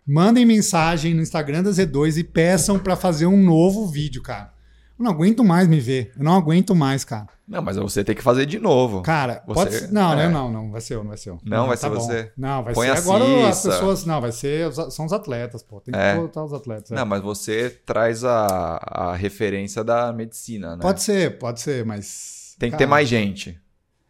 Mandem mensagem no Instagram da Z2 e peçam pra fazer um novo vídeo, cara. Eu não aguento mais me ver. Eu não aguento mais, cara. Não, mas você tem que fazer de novo. Cara, Você- pode ser. Não, é. Não, não, vai ser eu, não vai ser eu. Não, vai ser bom. você. Não, vai Põe ser agora as pessoas. Não, vai ser. São os atletas, pô. Tem que É. botar os atletas. é. Não, mas você traz a, a referência da medicina, né? Pode ser, pode ser, mas. Tem que cara, ter mais gente.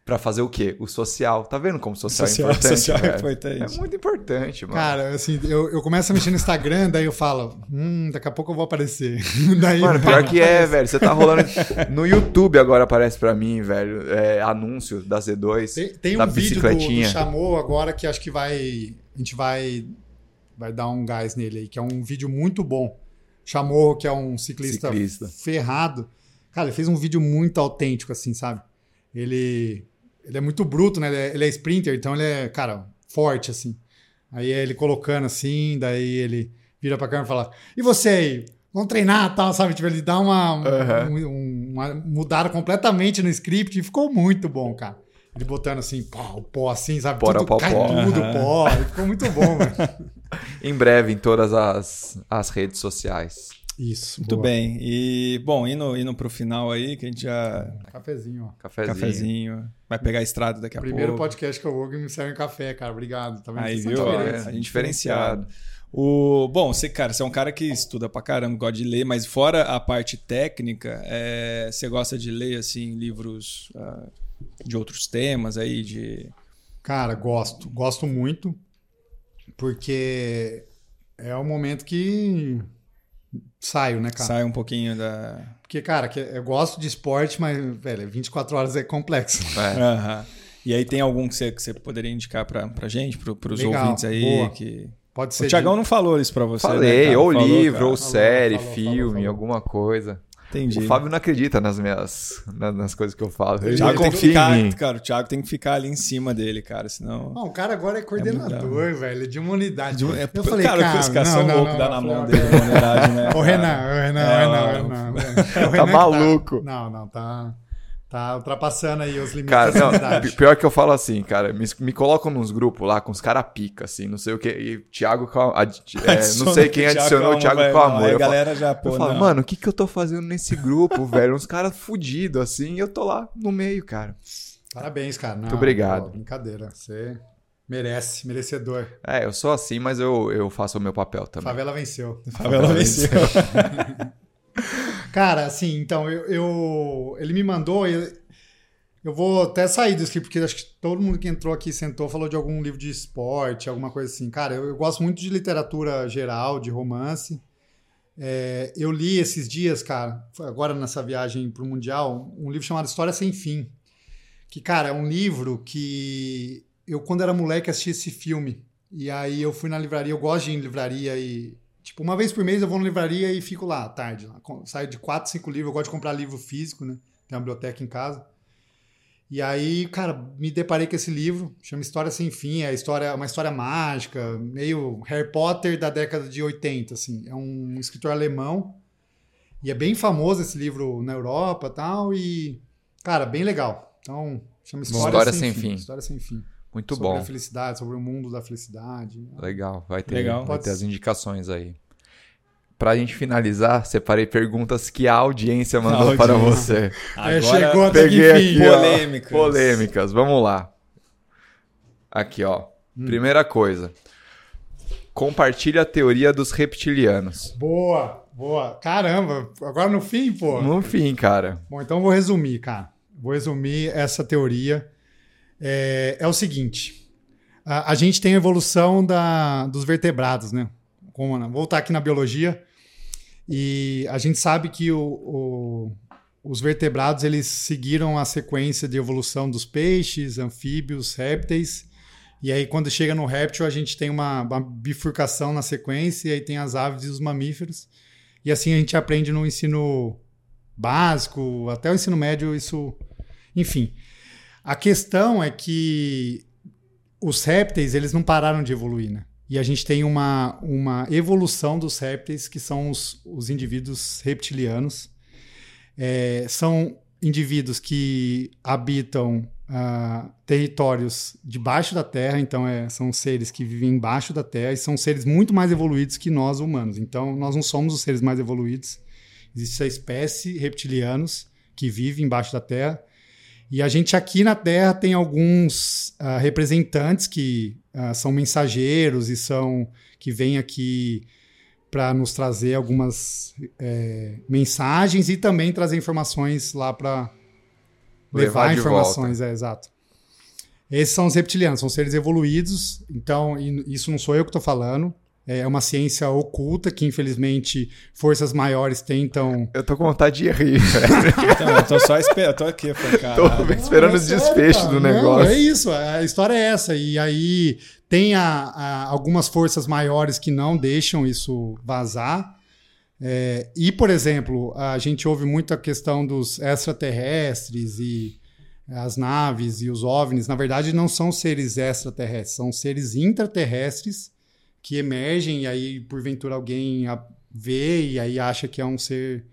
Pra fazer o quê? O social. Tá vendo como o social, Social- é importante? social é importante. É muito importante, mano. Cara, assim, eu, eu começo a mexer no Instagram, daí eu falo, hum, daqui a pouco eu vou aparecer. daí, Mano, pior que é, velho. Você tá rolando. No YouTube agora aparece pra mim, velho, é, anúncio da Z2. Tem, tem da um vídeo do, do bicicletinha. Chamou agora que acho que vai. A gente vai, vai dar um gás nele aí, que é um vídeo muito bom. Chamou, que é um ciclista, Ciclista. ferrado. Cara, ele fez um vídeo muito autêntico, assim, sabe? Ele, ele é muito bruto, né? Ele é, ele é sprinter, então ele é, cara, forte, assim. Aí ele colocando assim, daí ele vira pra câmera e fala: E você aí? Vamos treinar tal, sabe? Tipo, ele dá uma, Aham. um- um- uma mudada completamente no script e ficou muito bom, cara. Ele botando assim, pó, o pó assim, sabe? Pó, tudo, pó, cai pó. tudo, Aham. pó. Ficou muito bom, velho. Em breve em todas as, as redes sociais. Isso. Muito boa. bem. E, bom, indo, indo pro final aí, que a gente já. Cafezinho, ó. Cafezinho. Cafezinho. Vai pegar a estrada daqui a Primeiro pouco. podcast que eu vou que me serve um café, cara. Obrigado. Tá vendo? Aí, é viu? ó, diferença. a gente diferenciado. O, bom, você, cara, você é um cara que estuda pra caramba, gosta de ler, mas fora a parte técnica, é, você gosta de ler, assim, livros ah, de outros temas aí, de... Cara, gosto. Gosto muito. Porque é o momento que saio, né, cara? Sai um pouquinho da... Porque, cara, que eu gosto de esporte, mas, velho, 24 horas é complexo. É. Aham. E aí tem algum que você, que você poderia indicar pra, pra gente, pro, pros Legal, ouvintes aí? boa. Que... Pode ser. O Tiagão de- não falou isso pra você, Falei, né, ou Falou, livro, cara. ou Falou, série, falou, filme, falou, falou. alguma coisa. Entendi. O Fábio não acredita nas minhas na- nas coisas que eu falo. O Ele Thiago tem que confia ficar, em mim. cara, o Thiago tem que ficar ali em cima dele, cara, senão... Não, o cara agora é coordenador, velho, de uma unidade. De um- é, eu falei, cara, cara, o pescação não, não, louco dá na mão dele na né? Ô, cara? Renan, ô, Renan, É, Renan, ó, Renan. O Renan que maluco. Não, não, tá, tá ultrapassando aí os limites Cara, da pior que eu falo assim, cara, me, me colocam nos grupos lá com os caras pica, assim, não sei o que. E Thiago, adi- é, não sei quem adicionou o Thiago com amor. Aí a galera já, pô, eu falo, não. mano, o que que eu tô fazendo nesse grupo, velho? Uns caras fudidos, assim, e eu tô lá no meio, cara. Parabéns, cara. Não, Muito obrigado. pô, brincadeira. Você merece, merecedor. É, eu sou assim, mas eu, eu faço o meu papel também. Favela venceu. Favela venceu. Cara, assim, então, eu, eu- ele me mandou. Eu, eu vou até sair do script, porque acho que todo mundo que entrou aqui sentou falou de algum livro de esporte, alguma coisa assim. Cara, eu, eu gosto muito de literatura geral, de romance. É, eu li esses dias, cara, agora nessa viagem pro Mundial, um livro chamado História Sem Fim. Que, cara, é um livro que eu, quando era moleque, assisti esse filme. E aí eu fui na livraria, eu gosto de ir em livraria e. Tipo, uma vez por mês eu vou na livraria e fico lá à tarde. Lá. Saio de quatro, cinco livros. Eu gosto de comprar livro físico, né? Tem uma biblioteca em casa. E aí, cara, me deparei com esse livro, chama História Sem Fim, é a história, uma história mágica, meio Harry Potter da década de 80, assim. É um escritor alemão e é bem famoso esse livro na Europa e tal, e, cara, bem legal. Então, chama História, História Sem, Sem fim. Fim. História Sem Fim. Muito sobre bom. a felicidade, sobre o mundo da felicidade. Legal, vai ter, Legal. vai Pode ter as indicações aí. Pra gente finalizar, separei perguntas que a audiência mandou A para audiência. você. É, chegou até Peguei aqui, ó, Polêmicas. polêmicas. Vamos lá. Aqui, ó. Hum. Primeira coisa. Compartilha a teoria dos reptilianos. Boa, boa. Caramba, agora no fim, pô. No fim, cara. Bom, então eu vou resumir, cara. Vou resumir essa teoria. É, é o seguinte: a, a gente tem a evolução da, dos vertebrados, né? Como, né? Voltar aqui na biologia. E a gente sabe que o- o- os vertebrados eles seguiram a sequência de evolução dos peixes, anfíbios, répteis. E aí, quando chega no réptil, a gente tem uma, uma bifurcação na sequência, e aí tem as aves e os mamíferos. E assim a gente aprende no ensino básico, até o ensino médio, isso. Enfim. A questão é que os répteis, eles não pararam de evoluir, né? E a gente tem uma, uma evolução dos répteis, que são os, os indivíduos reptilianos. É, são indivíduos que habitam ah, territórios debaixo da Terra, então é, são seres que vivem embaixo da Terra e são seres muito mais evoluídos que nós humanos. Então nós não somos os seres mais evoluídos. Existe a espécie reptilianos que vive embaixo da Terra. E a gente aqui na Terra tem alguns ah, representantes que ah, são mensageiros e são que vêm aqui para nos trazer algumas eh, mensagens e também trazer informações lá para Levar levar informações, é exato. Esses são os reptilianos, são seres evoluídos, então isso não sou eu que estou falando, é uma ciência oculta que infelizmente forças maiores tentam Eu tô com vontade de rir, velho. Então, eu tô só esperando, tô aqui, eu falei, Tô esperando Não, é os desfechos cara. do Não, negócio. é isso, a história é essa. E aí tem a- a- algumas forças maiores que não deixam isso vazar. É, e, por exemplo, a gente ouve muito a questão dos extraterrestres e as naves e os OVNIs. Na verdade, não são seres extraterrestres, são seres intraterrestres que emergem e aí, porventura, alguém a- vê e aí acha que é um ser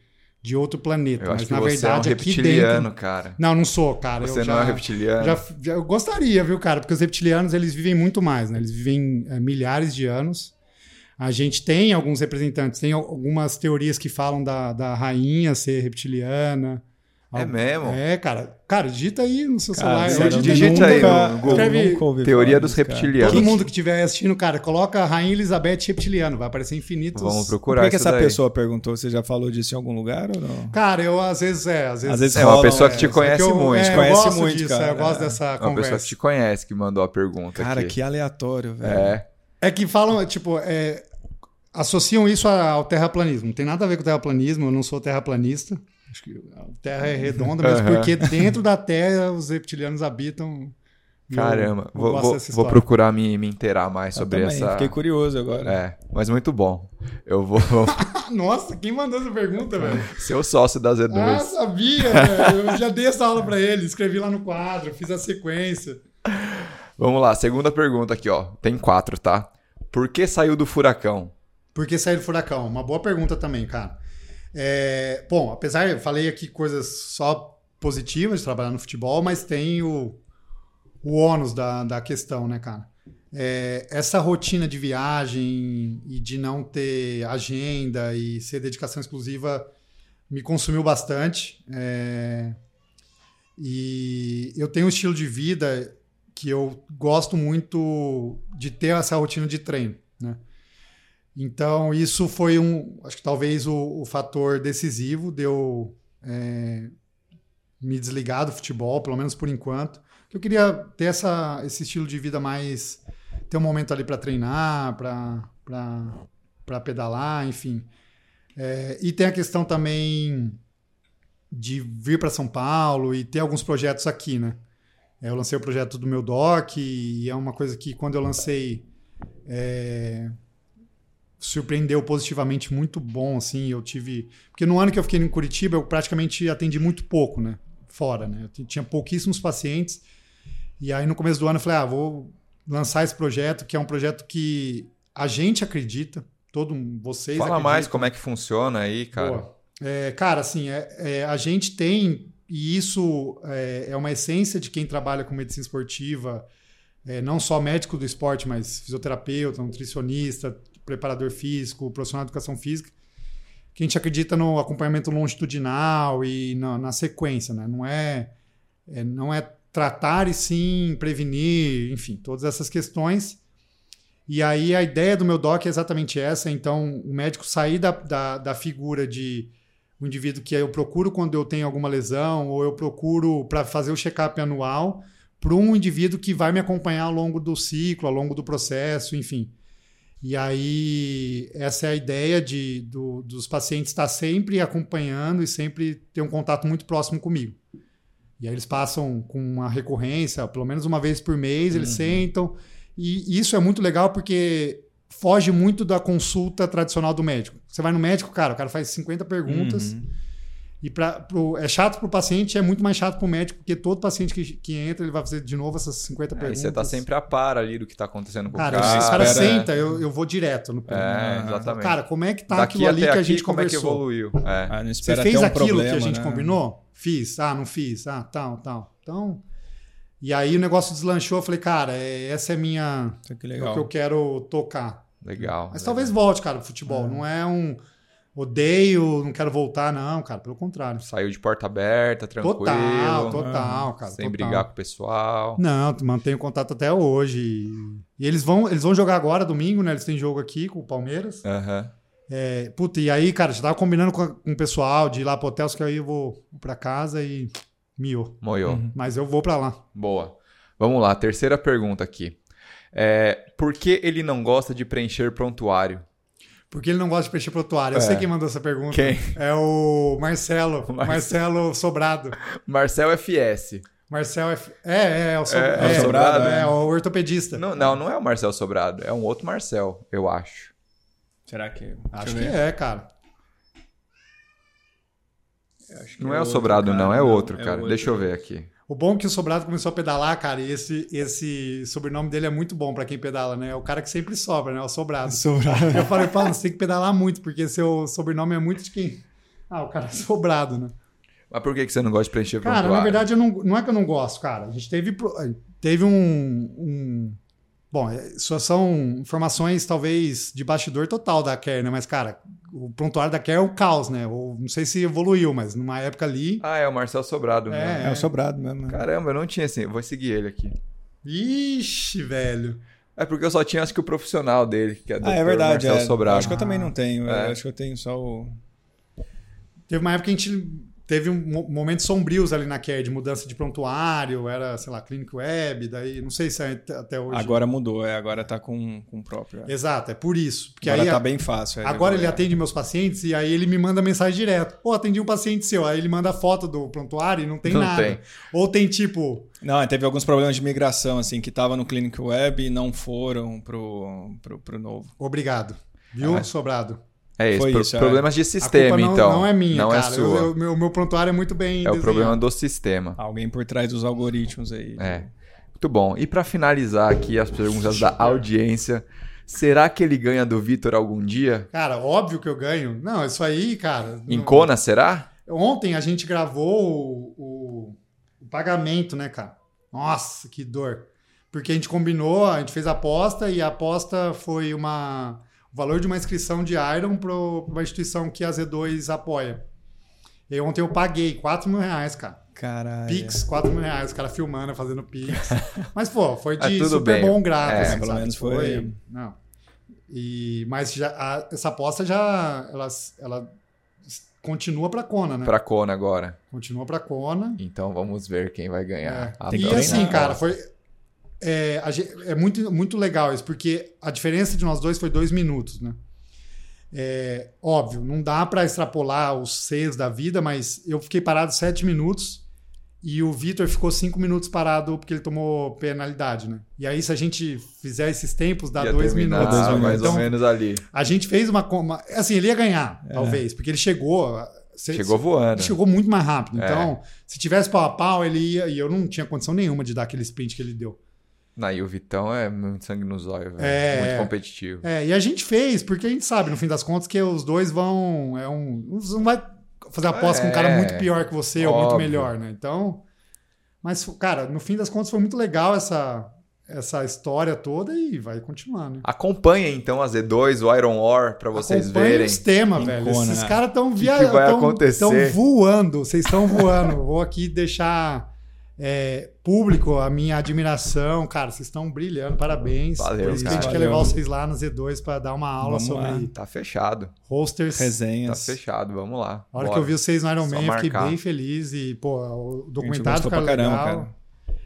de outro planeta. Eu Mas, na verdade, é um reptiliano, dentro... cara. Não, não sou, cara. Você eu não já, é reptiliano. já, já- eu gostaria, viu, cara? Porque os reptilianos eles vivem muito mais, né? Eles vivem é, milhares de anos. A gente tem alguns representantes, tem algumas teorias que falam da, da rainha ser reptiliana. É mesmo? É, cara. Cara, digita aí no seu Cara, celular. sério, digita aí no Google. Escreve Teoria dos cara. reptilianos. Todo mundo que estiver assistindo, cara, coloca Rainha Elizabeth reptiliano. Vai aparecer infinitos. Vamos Por procurar que, que isso essa daí. pessoa perguntou? Você já falou disso em algum lugar ou não? Cara, eu às vezes é. Às vezes, Às vezes É uma rola, pessoa que é, te Só conhece eu, muito. É, eu Conhece gosto muito, disso, cara. eu gosto É. dessa Uma pessoa que te conhece que mandou a pergunta Cara, aqui. que aleatório, velho. É. É que falam, tipo, é, associam isso ao terraplanismo. Não tem nada a ver com o terraplanismo, eu não sou terraplanista. Acho que a Terra é redonda, mesmo Aham. porque dentro da Terra os reptilianos habitam. Eu- Caramba, eu vou, gosto vou, vou história. procurar me, me inteirar mais Eu sobre também, essa. Fiquei curioso agora. É, mas muito bom. Eu vou Nossa, quem mandou essa pergunta, velho? ser o sócio da Z2. Ah, sabia, velho. Eu já dei essa aula pra ele, escrevi lá no quadro, fiz a sequência. Vamos lá, segunda pergunta aqui, ó. Tem quatro, tá? Por que saiu do furacão? Por que sair do furacão? Uma boa pergunta também, cara. É, bom, apesar, eu falei aqui coisas só positivas de trabalhar no futebol, mas tem o, o ônus da, da questão, né, cara? É, essa rotina de viagem e de não ter agenda e ser dedicação exclusiva me consumiu bastante. É, e eu tenho um estilo de vida que eu gosto muito de ter essa rotina de treino, né? Então, isso foi um, acho que talvez o, o fator decisivo de eu é, me desligar do futebol, pelo menos por enquanto. Eu queria ter essa, esse estilo de vida mais. ter um momento ali para treinar, para pedalar, enfim. É, e tem a questão também de vir para São Paulo e ter alguns projetos aqui, né? É, Eu lancei o projeto do meu doc e é uma coisa que quando eu lancei é, surpreendeu positivamente muito bom, assim, eu tive... Porque no ano que eu fiquei em Curitiba, eu praticamente atendi muito pouco, né? Fora, né? Eu tinha pouquíssimos pacientes e aí no começo do ano eu falei, ah, vou lançar esse projeto, que é um projeto que a gente acredita, todo vocês Fala acreditam. mais como é que funciona aí, cara. Boa. É, cara, assim, é, é, a gente tem, e isso é, é uma essência de quem trabalha com medicina esportiva, é, não só médico do esporte, mas fisioterapeuta, nutricionista, preparador físico, profissional de educação física, que a gente acredita no acompanhamento longitudinal e na, na sequência, né? Não é, é- não é tratar e sim prevenir, enfim, todas essas questões. E aí a ideia do meu doc é exatamente essa. Então, o médico sair da, da, da figura de um indivíduo que eu procuro quando eu tenho alguma lesão ou eu procuro para fazer o check-up anual para um indivíduo que vai me acompanhar ao longo do ciclo, ao longo do processo, enfim. E aí, essa é a ideia de, do- dos pacientes estar sempre acompanhando e sempre ter um contato muito próximo comigo. E aí eles passam com uma recorrência, pelo menos uma vez por mês, eles sentam. E isso é muito legal porque foge muito da consulta tradicional do médico. Você vai no médico, cara, o cara faz 50 perguntas. Uhum. E pra, pro, é chato pro paciente, é muito mais chato pro médico, porque todo paciente que, que entra, ele vai fazer de novo essas 50 Aí perguntas. você tá sempre a par ali do que tá acontecendo com Cara, o cara. os caras sentam, eu, eu vou direto no plano. É, exatamente. Cara, como é que tá Daqui aquilo ali que a aqui, gente como é que conversou? evoluiu? É. Ah, não Você fez um aquilo problema, que a gente né? combinou? Fiz. Ah, não fiz. Ah, tal, tal. Então. E aí o negócio deslanchou. Eu falei, cara, é- essa é minha. Que É o que eu quero tocar. Legal. Mas legal. talvez volte, cara, pro futebol. Não é um odeio, não quero voltar, não, cara. Pelo contrário. Saiu de porta aberta, tranquilo. Total, total, cara. Sem total. brigar com o pessoal. Não, mantenho contato até hoje. E eles vão, eles vão jogar agora, domingo, né? Eles têm jogo aqui com o Palmeiras. Aham. É, puta, e aí, cara, já tava combinando com, a- com o pessoal de ir lá pro hotel, só que aí eu vou pra casa e miou. Moiou. Uhum. Mas eu vou pra lá. Boa. Vamos lá, terceira pergunta aqui. É, por que ele não gosta de preencher prontuário? Porque ele não gosta de preencher prontuário. Eu É. sei quem mandou essa pergunta. Quem? É o Marcelo. Mar- Marcelo Sobrado. Marcel FS. Marcelo é. É, é, é o, so... É, é o Sobrado, é, é. o ortopedista. Não, não, não é o Marcel Sobrado, é um outro Marcel, eu acho. Será que. Acho que é, cara. Acho que Não é o outro, Sobrado, cara. não, é outro, é cara. outro. Deixa eu ver aqui. O bom é que o Sobrado começou a pedalar, cara, e esse, esse sobrenome dele é muito bom pra quem pedala, né? É o cara que sempre sobra, né? O Sobrado. Sobrado. Eu falei, Paulo, você tem que pedalar muito, porque seu sobrenome é muito de quem? Ah, o cara é sobrado, né? Mas por que que você não gosta de preencher Cara, prontuário? na verdade, eu não, não é que eu não gosto, cara. A gente teve, pro- teve um, um, Bom, é, isso são informações talvez de bastidor total da Care, né? Mas, cara, o prontuário da Care é o caos, né? Ou, não sei se evoluiu, mas numa época ali. Ah, é o Marcel Sobrado É. mesmo. É, o sobrado mesmo. Caramba, eu não tinha assim. Vou seguir ele aqui. Ixi, velho. É porque eu só tinha, acho que o profissional dele, que é Ah, é verdade. Marcel É. Sobrado. Acho que eu também não tenho. É. eu Acho que eu tenho só o. Teve uma época que a gente teve um mo- momentos sombrios ali na Care, de mudança de prontuário, era, sei lá, Clinic Web, daí não sei se é até- hoje. Agora mudou, é. Agora tá com, com o próprio. é. Exato, é por isso. Porque Agora aí tá a- bem fácil. é. Agora ele atende meus pacientes e aí ele me manda mensagem direto. Pô, atendi um paciente seu. Aí ele manda foto do prontuário e não tem Não nada. tem. Ou tem tipo. Não, teve alguns problemas de migração, assim, que tava no Clinic Web e não foram pro, pro, pro novo. Obrigado. Viu, Ah. Sobrado? É isso, pro- isso, é. problemas de A sistema, culpa não, então. não é minha, Não cara. é sua. Eu- eu- meu, meu prontuário é muito bem é o desenhado. problema do sistema. Alguém por trás dos algoritmos aí. É. Muito bom. E pra finalizar aqui as perguntas da audiência, será que ele ganha do Vitor algum dia? Cara, óbvio que eu ganho. Não, isso aí, cara. Em não- Kona, será? Ontem a gente gravou o, o- o pagamento, né, cara? Nossa, que dor. Porque a gente combinou, a gente fez a aposta e a aposta foi uma, o valor de uma inscrição de Iron para uma instituição que a Z2 apoia. E ontem eu paguei 4 mil reais, cara. Caralho. Pix, 4 mil reais, os caras filmando, fazendo Pix. Mas, pô, foi Ah, de tudo super bem. bom grato. É, assim, pelo sabe? menos foi- Não. E, mas já, a- essa aposta já ela, ela continua para Kona, né? Pra Kona agora. Continua para Kona. Então vamos ver quem vai ganhar. É. E assim, treinar. cara, foi. É, é muito, muito legal isso, porque a diferença de nós dois foi dois minutos, né? É, óbvio, não dá para extrapolar os Cs da vida, mas eu fiquei parado sete minutos e o Vitor ficou cinco minutos parado porque ele tomou penalidade, né? E aí, se a gente fizer esses tempos, dá Ia dois minutos. mais Então, ou menos ali. a gente fez uma. uma- Assim, ele ia ganhar, talvez, porque ele chegou. se- Chegou voando. ele chegou muito mais rápido. É. Então, se tivesse pau a pau, ele ia. E eu não tinha condição nenhuma de dar aquele sprint que ele deu. Não, e o Vitão é muito sangue nos olhos, velho. É, muito é. competitivo. É, e a gente fez, porque a gente sabe, no fim das contas, que os dois vão. É um, você não vai fazer aposta com um cara É, muito pior que você ou muito óbvio. melhor, né? Então. Mas, cara, no fim das contas foi muito legal essa, essa história toda e vai continuar, né? Acompanhem então a Z2, o Iron War, pra vocês Acompanhem verem. os temas, em velho. Esses caras estão que viajando. vai acontecer? Estão voando. Vocês estão voando. Vou aqui deixar é, público a minha admiração. Cara, vocês estão brilhando. Parabéns. Valeu, Por isso que a gente cara. quer Valeu. levar vocês lá na Z2 para dar uma aula Vamos lá. sobre Tá fechado. hosters. Tá Resenhas. fechado, vamos lá. A hora Bora. que eu vi vocês no Iron Man, eu fiquei bem feliz. E, pô, o documentário ficou pra caramba, legal. cara.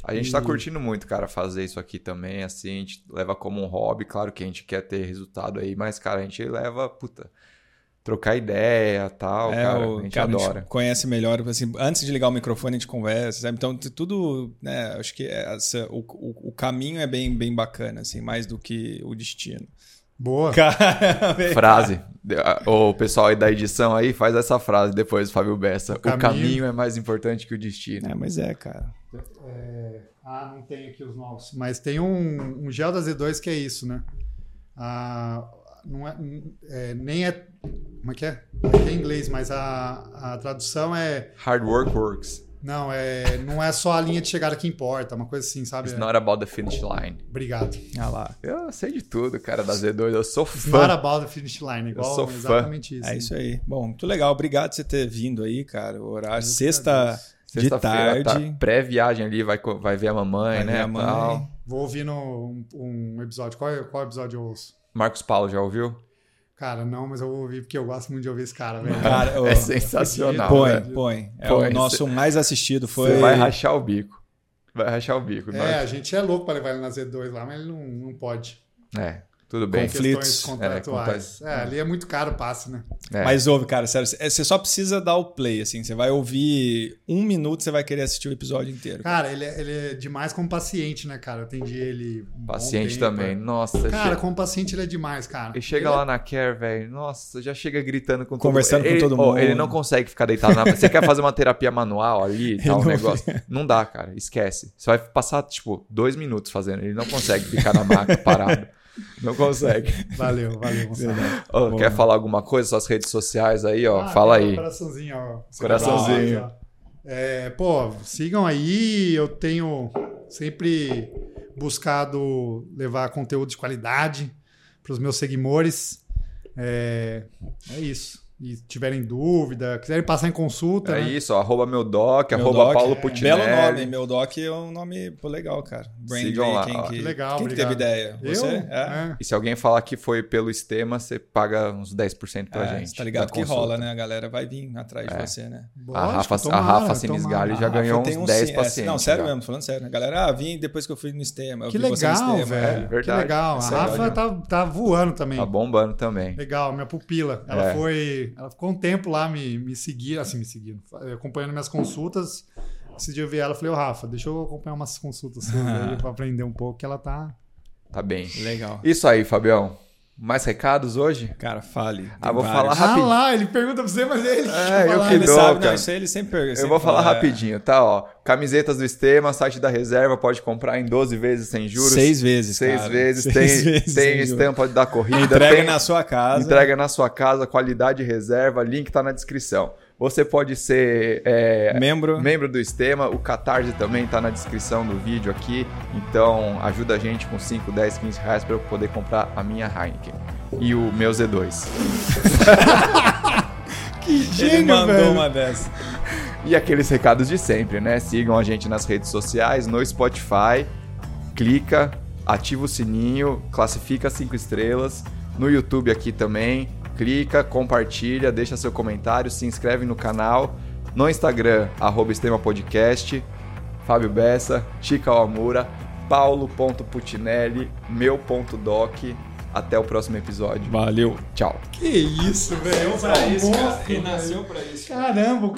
A gente tá E- curtindo muito, cara, fazer isso aqui também, assim, a gente leva como um hobby, claro que a gente quer ter resultado aí, mas, cara, a gente leva, puta, trocar ideia tal, É, cara, o a gente cara, adora. conhece melhor, assim, antes de ligar o microfone a gente conversa, sabe? Então, tudo, né, acho que essa, o, o, o caminho é bem, bem bacana, assim, mais do que o destino. Boa. Cara, Frase. O pessoal aí da edição aí faz essa frase depois, Fábio Bessa. O caminho, caminho- é mais importante que o destino. É, mas é, cara. É, Ah, não tem aqui os novos. Mas tem um, um gel da Z2 que é isso, né? Ah, não é, é, nem é. Como é que é? É em inglês, mas a, a tradução é. Hard work works. Não, é, não é só a linha de chegada que importa, uma coisa assim, sabe? It's not about the finish line. Obrigado. Ah lá. Eu sei de tudo, cara, da Z2. Eu sou It's not fã. about the finish line, igual sou fã. exatamente isso. É isso aí. Bom, muito legal. Obrigado por você ter vindo aí, cara. O horário. Eu Sexta agradeço. de tá tarde. pré-viagem ali, vai, vai ver a mamãe, Vai ver né? a mãe. tal. Vou ouvir no, um, um episódio. Qual, é- qual episódio eu ouço? Marcos Paulo, já ouviu? Cara, não, mas eu vou ouvir porque eu gosto muito de ouvir esse cara, velho. Cara, é sensacional. põe, põe. É Põe. o nosso mais assistido foi. Você vai rachar o bico. Vai rachar o bico. É, Nós- a gente é louco pra levar ele na Z2 lá, mas ele não, não pode. É, tudo bem. Conflitos. questões contratuais. É, ali é muito caro o passe, né? É. Mas ouve, cara, sério, é, você só precisa dar o play, assim. Você vai ouvir um minuto, você vai querer assistir o episódio inteiro. Cara, ele é, ele é demais como paciente, né, cara? Eu atendi ele. um Paciente também. Nossa, Cara, chega... como paciente ele é demais, cara. ele chega Ele lá na care, velho. Nossa, já chega gritando com todo Conversando com ele, todo mundo. ele não consegue ficar deitado na. Você quer fazer uma terapia manual ali e tal, um negócio. Não dá, cara. Esquece. Você vai passar, tipo, dois minutos fazendo. Ele não consegue ficar na maca parado. Não consegue. Valeu, valeu, Gonçalo. Boa. quer falar alguma coisa? Suas redes sociais aí, ó. Ah, Fala um aí. Coraçãozinho, ó. Coraçãozinho. É, pô, sigam aí. Eu tenho sempre buscado levar conteúdo de qualidade para os meus seguidores. É, é isso. E tiverem dúvida, quiserem passar em consulta. É né? isso, ó, arroba meu doc, Meu arroba Doc, Paulo é, Putinelli. Belo nome, meu doc é um nome pô, legal, cara. Brain Sigam lá, Quem, que, Legal, quem que teve ideia? Você? Eu? É. É. E se alguém falar que foi pelo Estema, você paga uns 10% pra É, gente. tá ligado que consulta. rola, né? A galera vai vir atrás de você, né? A Lógico, Rafa, a tomara, Rafa Sinisgali tomara. já ganhou uns um 10 sim- é, pacientes. Não, sério já. mesmo, falando sério. A galera, ah, vim depois que eu fui no Estema. eu Que legal, velho. é. que legal. A é Rafa tá, tá voando também. Tá bombando também. Legal, minha pupila. Ela É. Ela ficou um tempo lá me, me seguindo, assim, me seguindo, acompanhando minhas consultas. Esse dia eu vi ela e falei, ô Rafa, deixa eu acompanhar umas consultas suas aí pra aprender um pouco, que ela tá. Tá bem. Legal. Isso aí, Fabião. Mais recados hoje? Cara, fale. Ah, vou vários. falar Rapidinho. Ah lá, ele pergunta pra você, mas ele. É, eu que Ele dou, sabe, não, cara. isso aí ele sempre pergunta. Eu sempre vou falar fala, é. rapidinho, tá? Ó, camisetas do Estema, site da reserva, pode comprar em 12 vezes sem juros. Seis vezes, Seis cara. vezes. Seis tem vezes tem sem juros. estampa da corrida. Entrega tem, na sua casa. Entrega na sua casa, qualidade reserva, link tá na descrição. Você pode ser é, Membro. membro do Estema, o Catarse também tá na descrição do vídeo aqui. Então ajuda a gente com 5, 10, 15 reais para eu poder comprar a minha Heineken. E o meu Z2. Que Ele gênio, mandou velho. uma dessa. E aqueles recados de sempre, né? Sigam a gente nas redes sociais, no Spotify, clica, ativa o sininho, classifica cinco estrelas. No YouTube aqui também, clica, compartilha, deixa seu comentário, se inscreve no canal. No Instagram, arroba Estema Podcast, Fábio Bessa, Chica Almura, paulo.putinelli, meu.doc. Até o próximo episódio. Valeu. Tchau. Que isso, velho. Nasceu pra isso, cara. Ele nasceu pra isso. Caramba, o